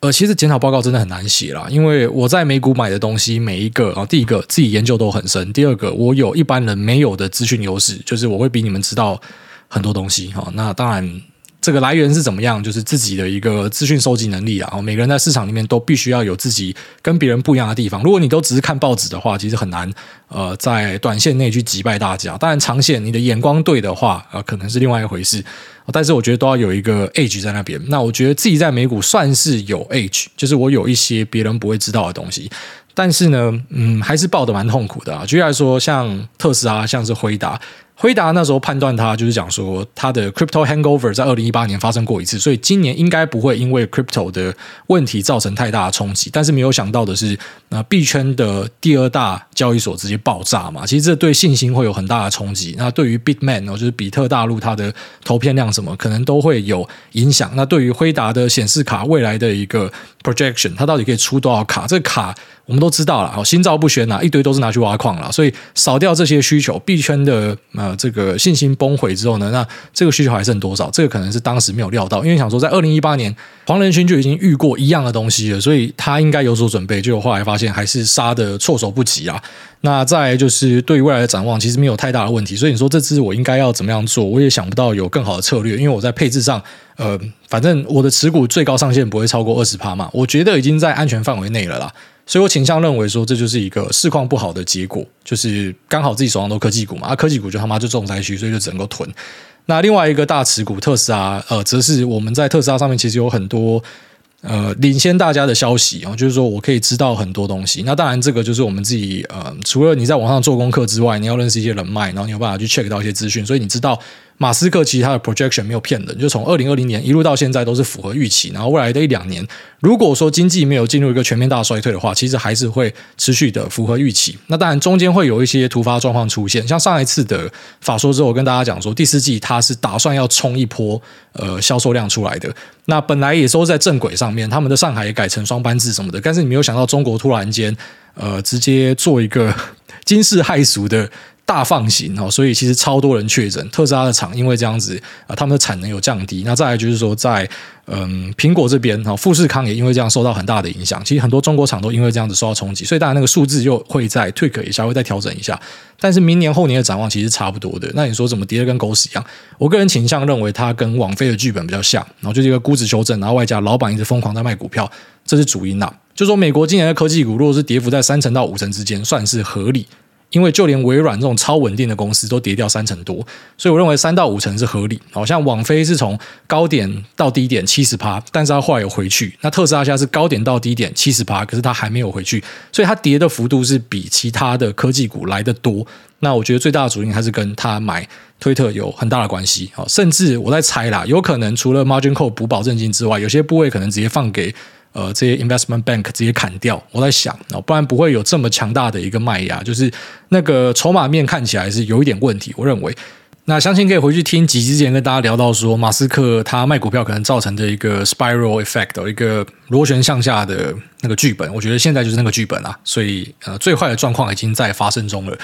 呃，其实检讨报告真的很难写啦，因为我在美股买的东西，每一个啊，第一个自己研究都很深，第二个我有一般人没有的资讯优势，就是我会比你们知道很多东西。哈，那当然。这个来源是怎么样？就是自己的一个资讯收集能力啊。每个人在市场里面都必须要有自己跟别人不一样的地方。如果你都只是看报纸的话，其实很难呃在短线内去击败大家。当然，长线你的眼光对的话，呃，可能是另外一回事。但是我觉得都要有一个 edge 在那边。那我觉得自己在美股算是有 edge，就是我有一些别人不会知道的东西。但是呢，嗯，还是抱得蛮痛苦的啊。举例来说，像特斯拉，像是辉达。辉达那时候判断他就是讲说，他的 crypto hangover 在二零一八年发生过一次，所以今年应该不会因为 crypto 的问题造成太大的冲击。但是没有想到的是，那币圈的第二大交易所直接爆炸嘛，其实这对信心会有很大的冲击。那对于 Bitmain 就是比特大陆它的投片量什么，可能都会有影响。那对于辉达的显示卡未来的一个 projection，它到底可以出多少卡？这卡我们都知道了，好，心照不宣啊，一堆都是拿去挖矿了。所以少掉这些需求，币圈的呃这个信心崩毁之后呢，那这个需求还剩多少？这个可能是当时没有料到，因为想说在二零一八年黄仁勋就已经遇过一样的东西了，所以他应该有所准备。结果后来发现还是杀的措手不及啊。那再来就是对于未来的展望，其实没有太大的问题。所以你说这次我应该要怎么样做？我也想不到有更好的策略，因为我在配置上，呃，反正我的持股最高上限不会超过二十趴嘛，我觉得已经在安全范围内了啦。所以我倾向认为说，这就是一个市况不好的结果，就是刚好自己手上都科技股嘛，啊，科技股就他妈就重灾区，所以就只能够囤。那另外一个大持股特斯拉，呃，则是我们在特斯拉上面其实有很多。呃，领先大家的消息啊，就是说我可以知道很多东西。那当然，这个就是我们自己呃，除了你在网上做功课之外，你要认识一些人脉，然后你有办法去 check 到一些资讯，所以你知道。马斯克其实他的 projection 没有骗人，就从二零二零年一路到现在都是符合预期。然后未来的一两年，如果说经济没有进入一个全面大衰退的话，其实还是会持续的符合预期。那当然中间会有一些突发状况出现，像上一次的法说之后，我跟大家讲说第四季他是打算要冲一波呃销售量出来的。那本来也都在正轨上面，他们的上海也改成双班制什么的，但是你没有想到中国突然间呃直接做一个 惊世骇俗的。大放行哦，所以其实超多人确诊。特斯拉的厂因为这样子啊，他们的产能有降低。那再来就是说，在嗯苹果这边哈，富士康也因为这样受到很大的影响。其实很多中国厂都因为这样子受到冲击，所以当然那个数字又会再 tweak 一下，会再调整一下。但是明年后年的展望其实差不多的。那你说怎么跌得跟狗屎一样？我个人倾向认为它跟网飞的剧本比较像，然后就是一个估值修正，然后外加老板一直疯狂在卖股票，这是主因呐。就说美国今年的科技股如果是跌幅在三成到五成之间，算是合理。因为就连微软这种超稳定的公司都跌掉三成多，所以我认为三到五成是合理。好像网飞是从高点到低点七十趴，但是它后来有回去。那特斯拉现在是高点到低点七十趴，可是它还没有回去，所以它跌的幅度是比其他的科技股来得多。那我觉得最大的主因还是跟他买推特有很大的关系。好，甚至我在猜啦，有可能除了 margin call 补保证金之外，有些部位可能直接放给。呃，这些 investment bank 直接砍掉，我在想，不然不会有这么强大的一个卖压，就是那个筹码面看起来是有一点问题。我认为，那相信可以回去听几集之前跟大家聊到说，马斯克他卖股票可能造成的一个 spiral effect，一个螺旋向下的那个剧本。我觉得现在就是那个剧本啊，所以呃，最坏的状况已经在发生中了。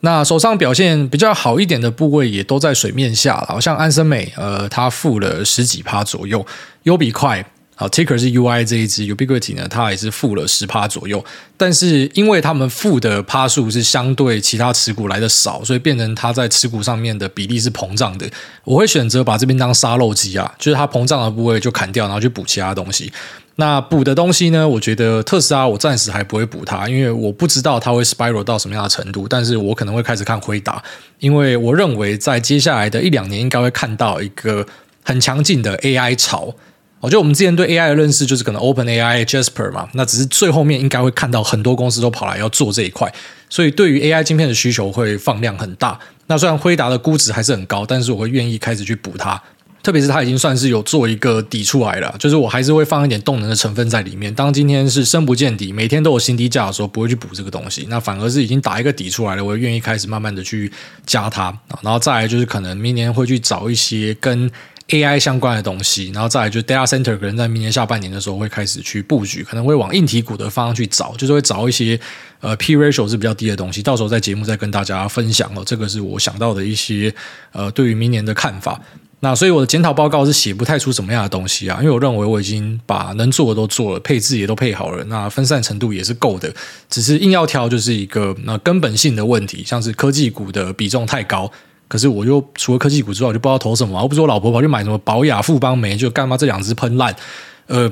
那手上表现比较好一点的部位也都在水面下，好像安森美，呃，他负了十几趴左右，优比快。好，Ticker 是 UI 这一支，Ubiquity 呢，它也是负了十趴左右。但是因为他们负的趴数是相对其他持股来的少，所以变成它在持股上面的比例是膨胀的。我会选择把这边当沙漏机啊，就是它膨胀的部位就砍掉，然后去补其他东西。那补的东西呢？我觉得特斯拉我暂时还不会补它，因为我不知道它会 spiral 到什么样的程度。但是我可能会开始看回答，因为我认为在接下来的一两年应该会看到一个很强劲的 AI 潮。我觉得我们之前对 AI 的认识就是可能 OpenAI、Jasper 嘛，那只是最后面应该会看到很多公司都跑来要做这一块，所以对于 AI 晶片的需求会放量很大。那虽然辉达的估值还是很高，但是我会愿意开始去补它。特别是它已经算是有做一个底出来了，就是我还是会放一点动能的成分在里面。当今天是深不见底，每天都有新低价的时候，不会去补这个东西，那反而是已经打一个底出来了，我愿意开始慢慢的去加它。然后再来就是可能明年会去找一些跟 AI 相关的东西，然后再来就是 Data Center 可能在明年下半年的时候会开始去布局，可能会往硬体股的方向去找，就是会找一些呃 P ratio 是比较低的东西，到时候在节目再跟大家分享哦。这个是我想到的一些呃对于明年的看法。那所以我的检讨报告是写不太出什么样的东西啊，因为我认为我已经把能做的都做了，配置也都配好了，那分散程度也是够的，只是硬要挑就是一个那根本性的问题，像是科技股的比重太高，可是我又除了科技股之外，我就不知道投什么，我不是我老婆跑去买什么宝雅、富邦媒，就干嘛这两只喷烂，呃。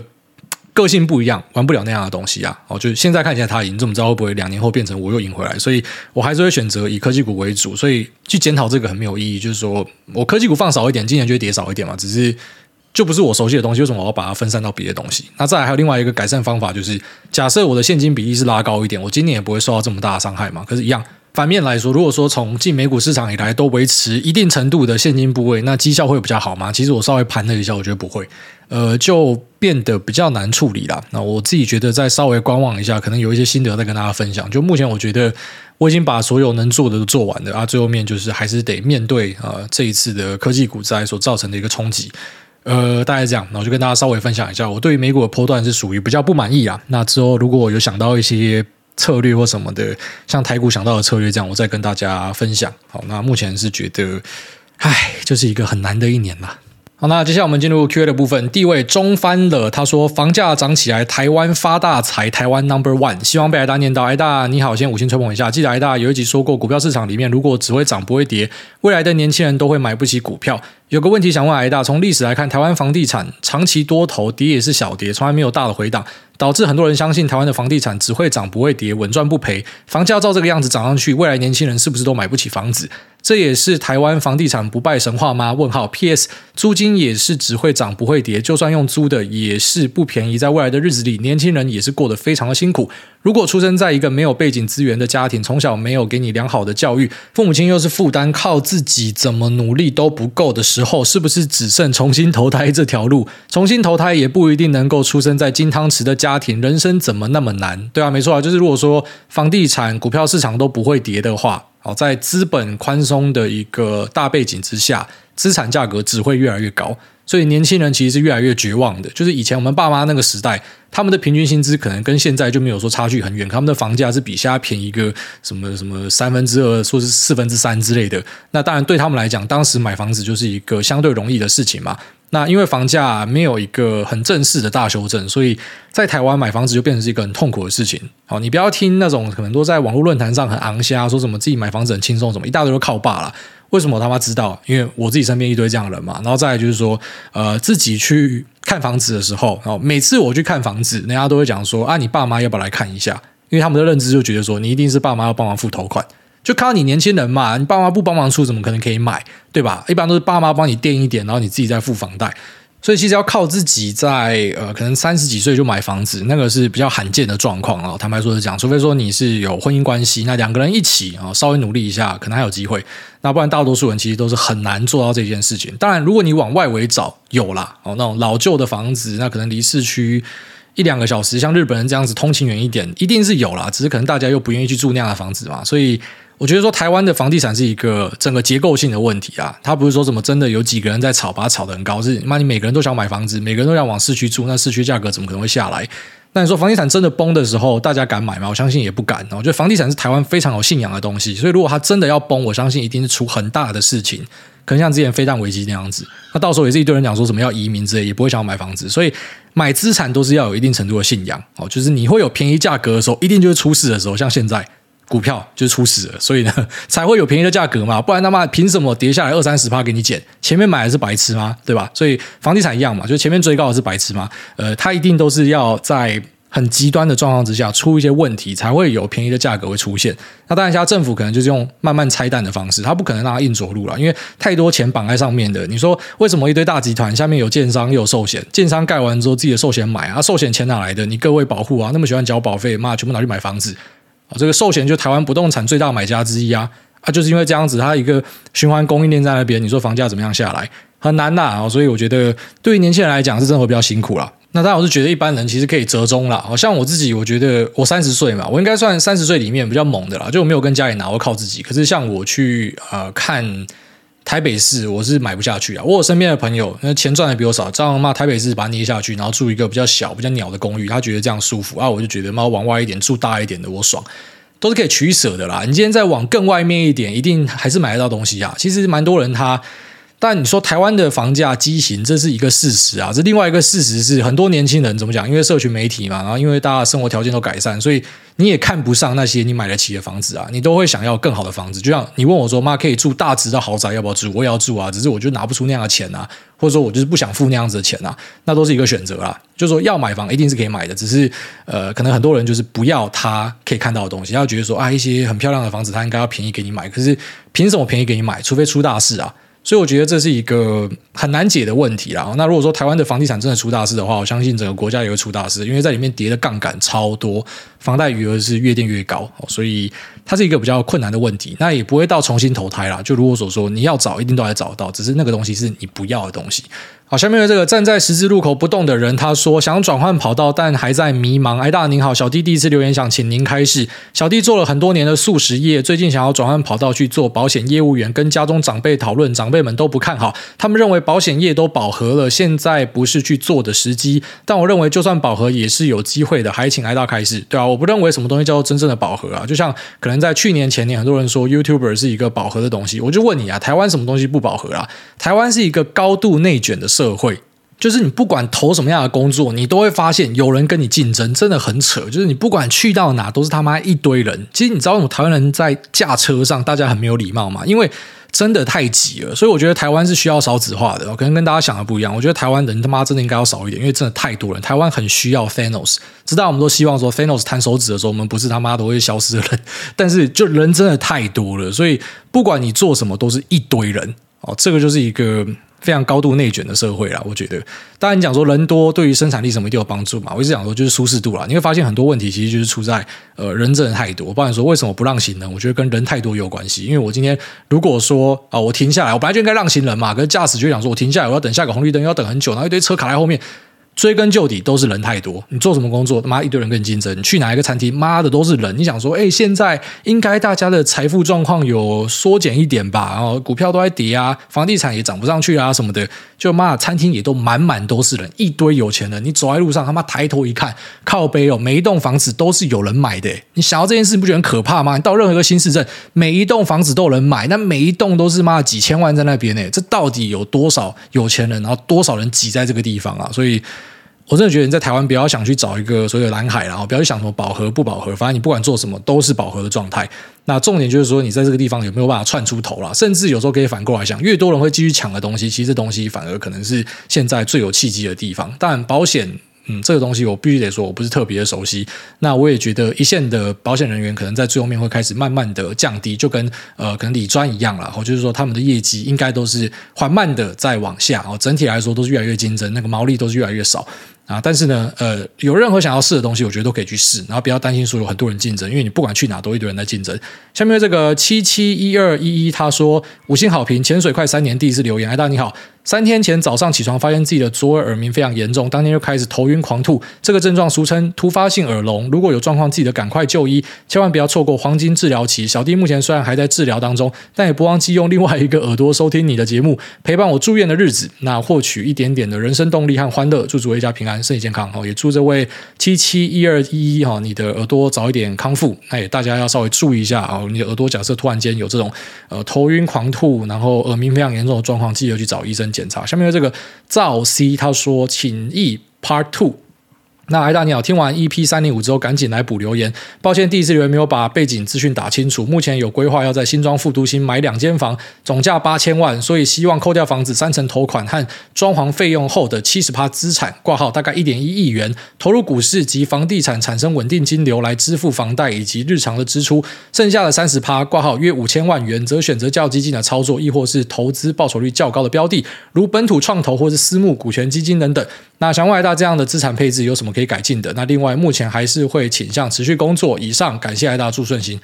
个性不一样，玩不了那样的东西啊！哦，就现在看起来他赢，你怎么知道会不会两年后变成我又赢回来？所以我还是会选择以科技股为主。所以去检讨这个很没有意义。就是说我科技股放少一点，今年就会跌少一点嘛。只是就不是我熟悉的东西，为什么我要把它分散到别的东西？那再来还有另外一个改善方法，就是假设我的现金比例是拉高一点，我今年也不会受到这么大的伤害嘛。可是，一样。反面来说，如果说从进美股市场以来都维持一定程度的现金部位，那绩效会比较好吗？其实我稍微盘了一下，我觉得不会，呃，就变得比较难处理了。那我自己觉得再稍微观望一下，可能有一些心得再跟大家分享。就目前我觉得我已经把所有能做的都做完了啊，最后面就是还是得面对啊、呃、这一次的科技股灾所造成的一个冲击，呃，大概这样。那我就跟大家稍微分享一下，我对于美股的波段是属于比较不满意啊。那之后如果我有想到一些。策略或什么的，像台股想到的策略这样，我再跟大家分享。好，那目前是觉得，唉，就是一个很难的一年啦。好，那接下来我们进入 Q&A 的部分。地位中翻了，他说房价涨起来，台湾发大财，台湾 Number One。希望被挨大念到，挨大你好，先五星吹捧一下。记得挨大有一集说过，股票市场里面如果只会涨不会跌，未来的年轻人都会买不起股票。有个问题想问挨大，从历史来看，台湾房地产长期多头，跌也是小跌，从来没有大的回档。导致很多人相信台湾的房地产只会涨不会跌，稳赚不赔。房价照这个样子涨上去，未来年轻人是不是都买不起房子？这也是台湾房地产不败神话吗？问号。P.S. 租金也是只会涨不会跌，就算用租的也是不便宜。在未来的日子里，年轻人也是过得非常的辛苦。如果出生在一个没有背景资源的家庭，从小没有给你良好的教育，父母亲又是负担，靠自己怎么努力都不够的时候，是不是只剩重新投胎这条路？重新投胎也不一定能够出生在金汤匙的家庭，人生怎么那么难？对啊，没错啊，就是如果说房地产、股票市场都不会跌的话，好，在资本宽松的一个大背景之下，资产价格只会越来越高。所以年轻人其实是越来越绝望的，就是以前我们爸妈那个时代，他们的平均薪资可能跟现在就没有说差距很远，他们的房价是比现在便宜个什么什么三分之二，说是四分之三之类的。那当然对他们来讲，当时买房子就是一个相对容易的事情嘛。那因为房价没有一个很正式的大修正，所以在台湾买房子就变成是一个很痛苦的事情。好，你不要听那种可能都在网络论坛上很昂虾，说什么自己买房子很轻松，什么一大堆都靠爸了。为什么他妈知道？因为我自己身边一堆这样的人嘛。然后再来就是说，呃，自己去看房子的时候，然后每次我去看房子，人家都会讲说：“啊，你爸妈要不要来看一下？”因为他们的认知就觉得说，你一定是爸妈要帮忙付头款。就看到你年轻人嘛，你爸妈不帮忙出，怎么可能可以买？对吧？一般都是爸妈帮你垫一点，然后你自己再付房贷。所以其实要靠自己在呃，可能三十几岁就买房子，那个是比较罕见的状况啊。坦白说是讲，除非说你是有婚姻关系，那两个人一起啊，稍微努力一下，可能还有机会。那不然大多数人其实都是很难做到这件事情。当然，如果你往外围找，有啦哦，那种老旧的房子，那可能离市区一两个小时，像日本人这样子通勤远一点，一定是有啦。只是可能大家又不愿意去住那样的房子嘛，所以。我觉得说台湾的房地产是一个整个结构性的问题啊，它不是说什么真的有几个人在炒，把它炒得很高，是妈你每个人都想买房子，每个人都想往市区住，那市区价格怎么可能会下来？那你说房地产真的崩的时候，大家敢买吗？我相信也不敢。我觉得房地产是台湾非常有信仰的东西，所以如果它真的要崩，我相信一定是出很大的事情，可能像之前飞弹危机那样子，那到时候也是一堆人讲说什么要移民之类，也不会想要买房子，所以。买资产都是要有一定程度的信仰哦，就是你会有便宜价格的时候，一定就是出事的时候，像现在股票就是出事了，所以呢 才会有便宜的价格嘛，不然他妈凭什么跌下来二三十趴给你减？前面买的是白痴吗？对吧？所以房地产一样嘛，就是前面追高的是白痴吗？呃，它一定都是要在。很极端的状况之下，出一些问题才会有便宜的价格会出现。那当然，现在政府可能就是用慢慢拆弹的方式，他不可能让它硬着陆了，因为太多钱绑在上面的。你说为什么一堆大集团下面有建商又有寿险？建商盖完之后自己的寿险买啊，寿险钱哪来的？你各位保护啊，那么喜欢缴保费，妈全部拿去买房子啊！这个寿险就台湾不动产最大买家之一啊啊！就是因为这样子，它一个循环供应链在那边，你说房价怎么样下来？很难呐啊！所以我觉得对于年轻人来讲是真的会比较辛苦啦。那当然，我是觉得一般人其实可以折中啦。好像我自己，我觉得我三十岁嘛，我应该算三十岁里面比较猛的啦，就我没有跟家里拿，我靠自己。可是像我去呃看台北市，我是买不下去啊。我有身边的朋友，那钱赚的比我少，这样骂，台北市把它捏下去，然后住一个比较小、比较鸟的公寓，他觉得这样舒服啊。我就觉得嘛，往外一点，住大一点的，我爽，都是可以取舍的啦。你今天再往更外面一点，一定还是买得到东西啊。其实蛮多人他。但你说台湾的房价畸形，这是一个事实啊。这另外一个事实是，很多年轻人怎么讲？因为社群媒体嘛，然后因为大家生活条件都改善，所以你也看不上那些你买得起的房子啊。你都会想要更好的房子。就像你问我说：“妈，可以住大直的豪宅，要不要住？”我也要住啊，只是我就拿不出那样的钱啊，或者说我就是不想付那样子的钱啊。那都是一个选择啦。就是说要买房一定是可以买的，只是呃，可能很多人就是不要他可以看到的东西，他觉得说啊，一些很漂亮的房子，他应该要便宜给你买。可是凭什么便宜给你买？除非出大事啊。所以我觉得这是一个很难解的问题啦。那如果说台湾的房地产真的出大事的话，我相信整个国家也会出大事，因为在里面叠的杠杆超多，房贷余额是越垫越高，所以它是一个比较困难的问题。那也不会到重新投胎啦。就如我所说，你要找一定都还找得到，只是那个东西是你不要的东西。好，下面的这个站在十字路口不动的人，他说想转换跑道，但还在迷茫。哎，大您好，小弟第一次留言，想请您开示。小弟做了很多年的速食业，最近想要转换跑道去做保险业务员，跟家中长辈讨论，长辈们都不看好，他们认为保险业都饱和了，现在不是去做的时机。但我认为，就算饱和也是有机会的，还请挨大开示。对啊，我不认为什么东西叫做真正的饱和啊。就像可能在去年前年，很多人说 YouTuber 是一个饱和的东西，我就问你啊，台湾什么东西不饱和啊？台湾是一个高度内卷的社会。就是你不管投什么样的工作，你都会发现有人跟你竞争，真的很扯。就是你不管去到哪，都是他妈一堆人。其实你知道，我们台湾人在驾车上，大家很没有礼貌嘛，因为真的太挤了。所以我觉得台湾是需要少子化的，可能跟大家想的不一样。我觉得台湾人他妈真的应该要少一点，因为真的太多人。台湾很需要 Thanos，知道我们都希望说 Thanos 弹手指的时候，我们不是他妈都会消失的人。但是就人真的太多了，所以不管你做什么，都是一堆人哦。这个就是一个。非常高度内卷的社会啦，我觉得。当然，你讲说人多对于生产力什么一定有帮助嘛？我一直讲说就是舒适度啦。你会发现很多问题其实就是出在呃人真的太多。不然说为什么不让行人？我觉得跟人太多有关系。因为我今天如果说啊、我停下来，我本来就应该让行人嘛。可是驾驶就想说我停下来，我要等下个红绿灯，要等很久，然后一堆车卡在后面。追根究底都是人太多，你做什么工作，他妈一堆人跟你竞争。你去哪一个餐厅，妈的都是人。你想说，哎，现在应该大家的财富状况有缩减一点吧？然后股票都在跌啊，房地产也涨不上去啊什么的，就妈餐厅也都满满都是人，一堆有钱人。你走在路上，他妈抬头一看，靠背哦，每一栋房子都是有人买的。你想到这件事，你不觉得很可怕吗？你到任何一个新市镇，每一栋房子都有人买，那每一栋都是妈几千万在那边呢。这到底有多少有钱人？然后多少人挤在这个地方啊？所以。我真的觉得你在台湾不要想去找一个所谓的蓝海，然后不要去想什么饱和不饱和，反正你不管做什么都是饱和的状态。那重点就是说，你在这个地方有没有办法窜出头了？甚至有时候可以反过来想，越多人会继续抢的东西，其实这东西反而可能是现在最有契机的地方。但保险。嗯，这个东西我必须得说，我不是特别的熟悉。那我也觉得一线的保险人员可能在最后面会开始慢慢的降低，就跟呃可能理专一样啦。就是说他们的业绩应该都是缓慢的在往下哦，整体来说都是越来越竞争，那个毛利都是越来越少啊。但是呢，呃，有任何想要试的东西，我觉得都可以去试，然后不要担心说有很多人竞争，因为你不管去哪都一堆人在竞争。下面这个七七一二一一他说五星好评，潜水快三年第一次留言，哎，大家你好。三天前早上起床，发现自己的左耳耳鸣非常严重，当天就开始头晕狂吐。这个症状俗称突发性耳聋。如果有状况，记得赶快就医，千万不要错过黄金治疗期。小弟目前虽然还在治疗当中，但也不忘记用另外一个耳朵收听你的节目，陪伴我住院的日子，那获取一点点的人生动力和欢乐。祝诸位一家平安，身体健康。哦也祝这位七七一二一一哈，你的耳朵早一点康复。那也大家要稍微注意一下啊，你的耳朵假设突然间有这种呃头晕狂吐，然后耳鸣非常严重的状况，记得去找医生检查。下面的这个赵 C 他说，请译 Part Two。那艾大你好，听完 EP 三零五之后，赶紧来补留言。抱歉，第一次留言没有把背景资讯打清楚。目前有规划要在新庄副都心买两间房，总价八千万，所以希望扣掉房子三成头款和装潢费用后的七十趴资产挂号，大概一点一亿元，投入股市及房地产产生稳定金流来支付房贷以及日常的支出。剩下的三十趴挂号约五千万元，则选择较激进的操作，亦或是投资报酬率较高的标的，如本土创投或是私募股权基金等等。那像外大这样的资产配置有什么可以改进的？那另外目前还是会倾向持续工作。以上感谢艾大祝顺心，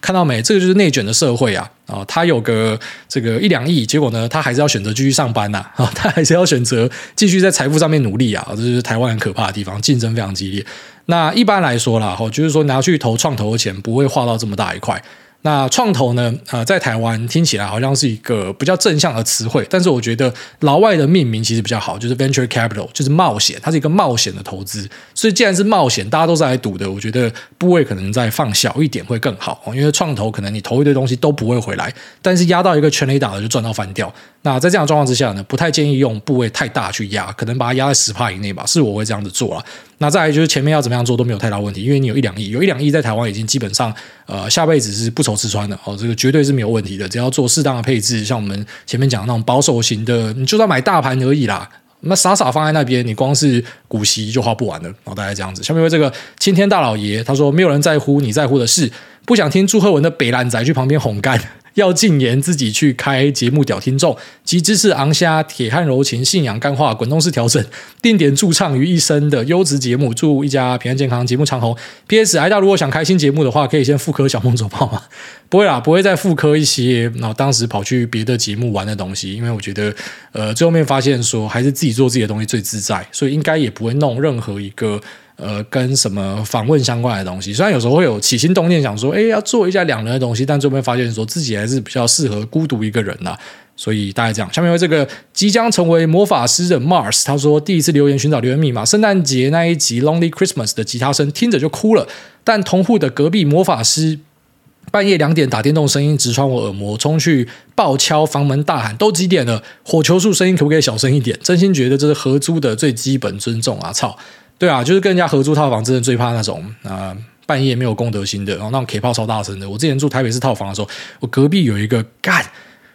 看到没？这个就是内卷的社会啊！啊、他有个这个一两亿，结果呢，他还是要选择继续上班呐啊、他还是要选择继续在财富上面努力啊！这是台湾很可怕的地方，竞争非常激烈。那一般来说啦，哈，就是说拿去投创投的钱不会花到这么大一块。那创投呢？呃，在台湾听起来好像是一个比较正向的词汇，但是我觉得老外的命名其实比较好，就是 venture capital，就是冒险，它是一个冒险的投资。所以既然是冒险，大家都是来赌的，我觉得部位可能再放小一点会更好。因为创投可能你投一堆东西都不会回来，但是压到一个全垒打的就赚到翻掉。那在这样的状况之下呢，不太建议用部位太大去压，可能把它压在十趴以内吧。是我会这样子做啊。那再来就是前面要怎么样做都没有太大问题，因为你有一两亿，有一两亿在台湾已经基本上呃下辈子是不愁吃穿的哦，这个绝对是没有问题的。只要做适当的配置，像我们前面讲的那种保守型的，你就算买大盘而已啦，那傻傻放在那边，你光是股息就花不完了。然后大概这样子。下面为这个青天大老爷他说，没有人在乎你在乎的事，不想听祝贺文的北烂仔去旁边哄干。要禁言自己去开节目屌听众，及支持昂虾铁汉柔情信仰干话滚动式调整定点驻唱于一身的优质节目，祝一家平安健康，节目长红。P.S. 艾大如果想开新节目的话，可以先复刻小梦走炮吗？不会啦，不会再复刻一些，然后当时跑去别的节目玩的东西，因为我觉得，呃，最后面发现说还是自己做自己的东西最自在，所以应该也不会弄任何一个。呃，跟什么访问相关的东西，虽然有时候会有起心动念想说，哎，要做一下两人的东西，但最后发现说自己还是比较适合孤独一个人呐，所以大概这样。下面为这个即将成为魔法师的 Mars，他说第一次留言寻找留言密码，圣诞节那一集 Lonely Christmas 的吉他声听着就哭了，但同户的隔壁魔法师半夜两点打电动声音直穿我耳膜，冲去暴敲房门大喊都几点了，火球术声音可不可以小声一点？真心觉得这是合租的最基本尊重啊，操！对啊，就是跟人家合租套房，真的最怕那种啊、半夜没有公德心的，然后那种 K 炮超大声的。我之前住台北市套房的时候，我隔壁有一个干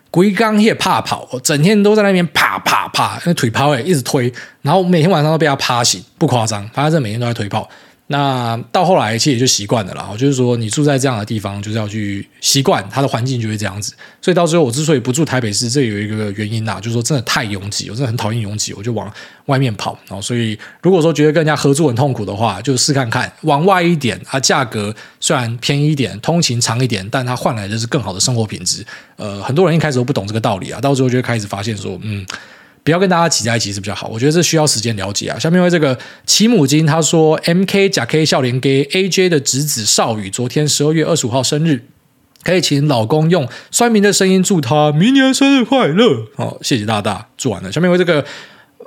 龟缸也怕跑，我整天都在那边啪啪啪，那腿炮哎一直推，然后每天晚上都被他趴醒，不夸张，他这每天都在推炮。那到后来其实也就习惯了啦，就是说你住在这样的地方，就是要去习惯它的环境就会这样子。所以到最后我之所以不住台北市，这有一个原因啦，就是说真的太拥挤，我真的很讨厌拥挤，我就往外面跑。然后所以如果说觉得跟人家合租很痛苦的话，就试看看往外一点，它价格虽然便宜一点，通勤长一点，但它换来的是更好的生活品质。呃，很多人一开始都不懂这个道理啊，到最后就会开始发现说，嗯。不要跟大家挤在一起是比较好，我觉得这需要时间了解啊。下面为这个奇母金他说，M K 甲 K 笑脸给 A J 的侄子少宇，昨天十二月二十五号生日，可以请老公用酸民的声音祝他明年生日快乐。好，谢谢大大，祝完了。下面为这个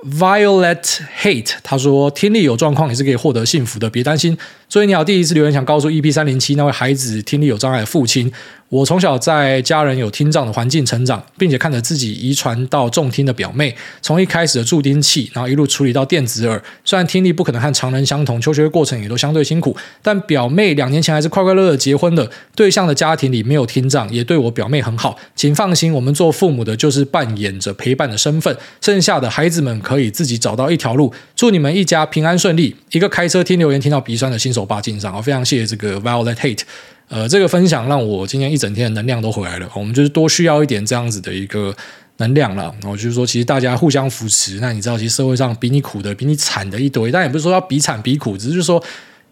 Violet Hate 他说，听力有状况也是可以获得幸福的，别担心。所以你好，第一次留言想告诉 EP 三零七那位孩子听力有障碍的父亲。我从小在家人有听障的环境成长，并且看着自己遗传到重听的表妹，从一开始的助听器，然后一路处理到电子耳。虽然听力不可能和常人相同，求学过程也都相对辛苦，但表妹两年前还是快快乐乐结婚了。对象的家庭里没有听障，也对我表妹很好。请放心，我们做父母的就是扮演着陪伴的身份，剩下的孩子们可以自己找到一条路。祝你们一家平安顺利。一个开车听留言听到鼻酸的新手爸敬上，非常谢谢这个 Violet Hate。呃，这个分享让我今天一整天的能量都回来了。我们就是多需要一点这样子的一个能量了。然后就是说，其实大家互相扶持。那你知道，其实社会上比你苦的、比你惨的一堆，但也不是说要比惨比苦，只是就说，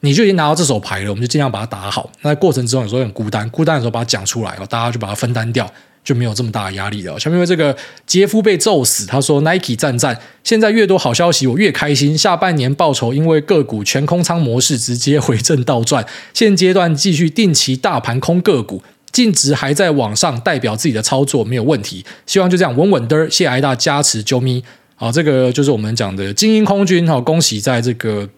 你就已经拿到这手牌了，我们就尽量把它打好。那在过程之中有时候很孤单，孤单的时候把它讲出来，大家就把它分担掉。就没有这么大的压力了。下面为这个杰夫被揍死，他说 Nike 赞赞，现在越多好消息我越开心。下半年报酬因为个股全空仓模式直接回正倒赚，现阶段继续定期大盘空个股，净值还在往上，代表自己的操作没有问题。希望就这样稳稳的，谢谢艾大加持啾咪。好，这个就是我们讲的精英空军。好，恭喜在这个。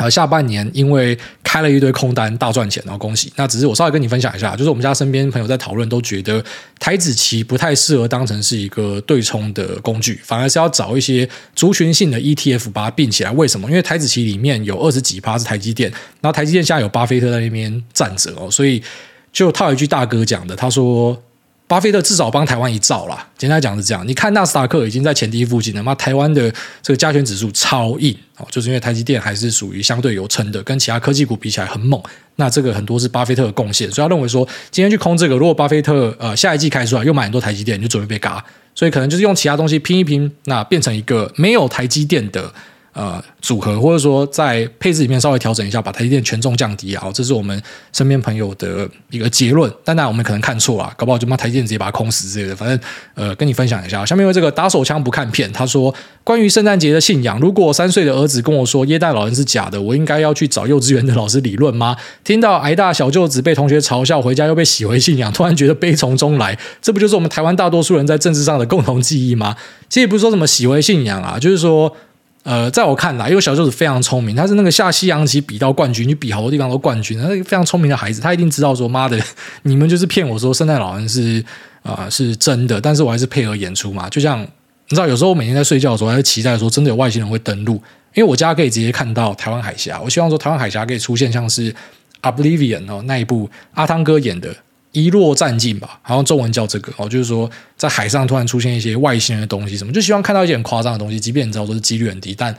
呃，下半年因为开了一堆空单，大赚钱，然后恭喜。那只是我稍微跟你分享一下，就是我们家身边朋友在讨论，都觉得台子期不太适合当成是一个对冲的工具，反而是要找一些族群性的 ETF 把它并起来。为什么？因为台子期里面有二十几趴是台积电，然后台积电现在有巴菲特在那边站着哦，所以就套一句大哥讲的，他说。巴菲特至少帮台湾一兆啦，简单讲是这样。你看纳斯达克已经在前低附近了，那台湾的这个加权指数超硬哦，就是因为台积电还是属于相对有撑的，跟其他科技股比起来很猛。那这个很多是巴菲特的贡献，所以他认为说今天去空这个，如果巴菲特呃下一季开出来又买很多台积电，你就准备被嘎。所以可能就是用其他东西拼一拼，那变成一个没有台积电的。呃，组合或者说在配置里面稍微调整一下，把台积电权重降低啊，这是我们身边朋友的一个结论。但那我们可能看错了，搞不好就把台积电直接把它空死之类的。反正呃，跟你分享一下。下面为这个打手枪不看片，他说关于圣诞节的信仰，如果三岁的儿子跟我说耶诞老人是假的，我应该要去找幼稚园的老师理论吗？听到挨大小舅子被同学嘲笑，回家又被洗回信仰，突然觉得悲从中来。这不就是我们台湾大多数人在政治上的共同记忆吗？其实也不是说什么洗回信仰啊，就是说。呃，在我看来，因为小舅子非常聪明，他是那个下西洋棋比到冠军，你比好多地方都冠军，他是一个非常聪明的孩子，他一定知道说，妈的，你们就是骗我说圣诞老人是啊、是真的，但是我还是配合演出嘛。就像你知道，有时候我每天在睡觉的时候，还是期待说真的有外星人会登陆，因为我家可以直接看到台湾海峡，我希望说台湾海峡可以出现像是 Oblivion 哦那一部阿汤哥演的。一落战境吧，好像中文叫这个哦，就是说在海上突然出现一些外星人的东西，什么就希望看到一些很夸张的东西，即便你知道都是几率很低，但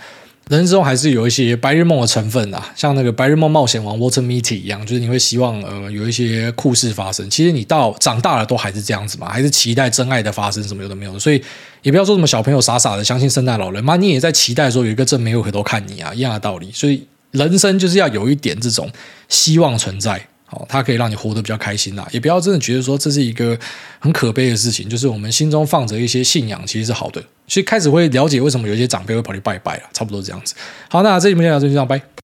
人生中还是有一些白日梦的成分啊，像那个白日梦冒险王 Water Mitty 一样，就是你会希望呃有一些酷事发生。其实你到长大了都还是这样子嘛，还是期待真爱的发生，什么有的没有的，所以也不要说什么小朋友傻傻的相信圣诞老人嘛，你也在期待说有一个正妹会回头看你啊，一样的道理。所以人生就是要有一点这种希望存在。哦，它可以让你活得比较开心啦，也不要真的觉得说这是一个很可悲的事情。就是我们心中放着一些信仰，其实是好的。所以开始会了解为什么有一些长辈会跑去拜拜了，差不多这样子。好，那这期节目就到这里，就这样拜。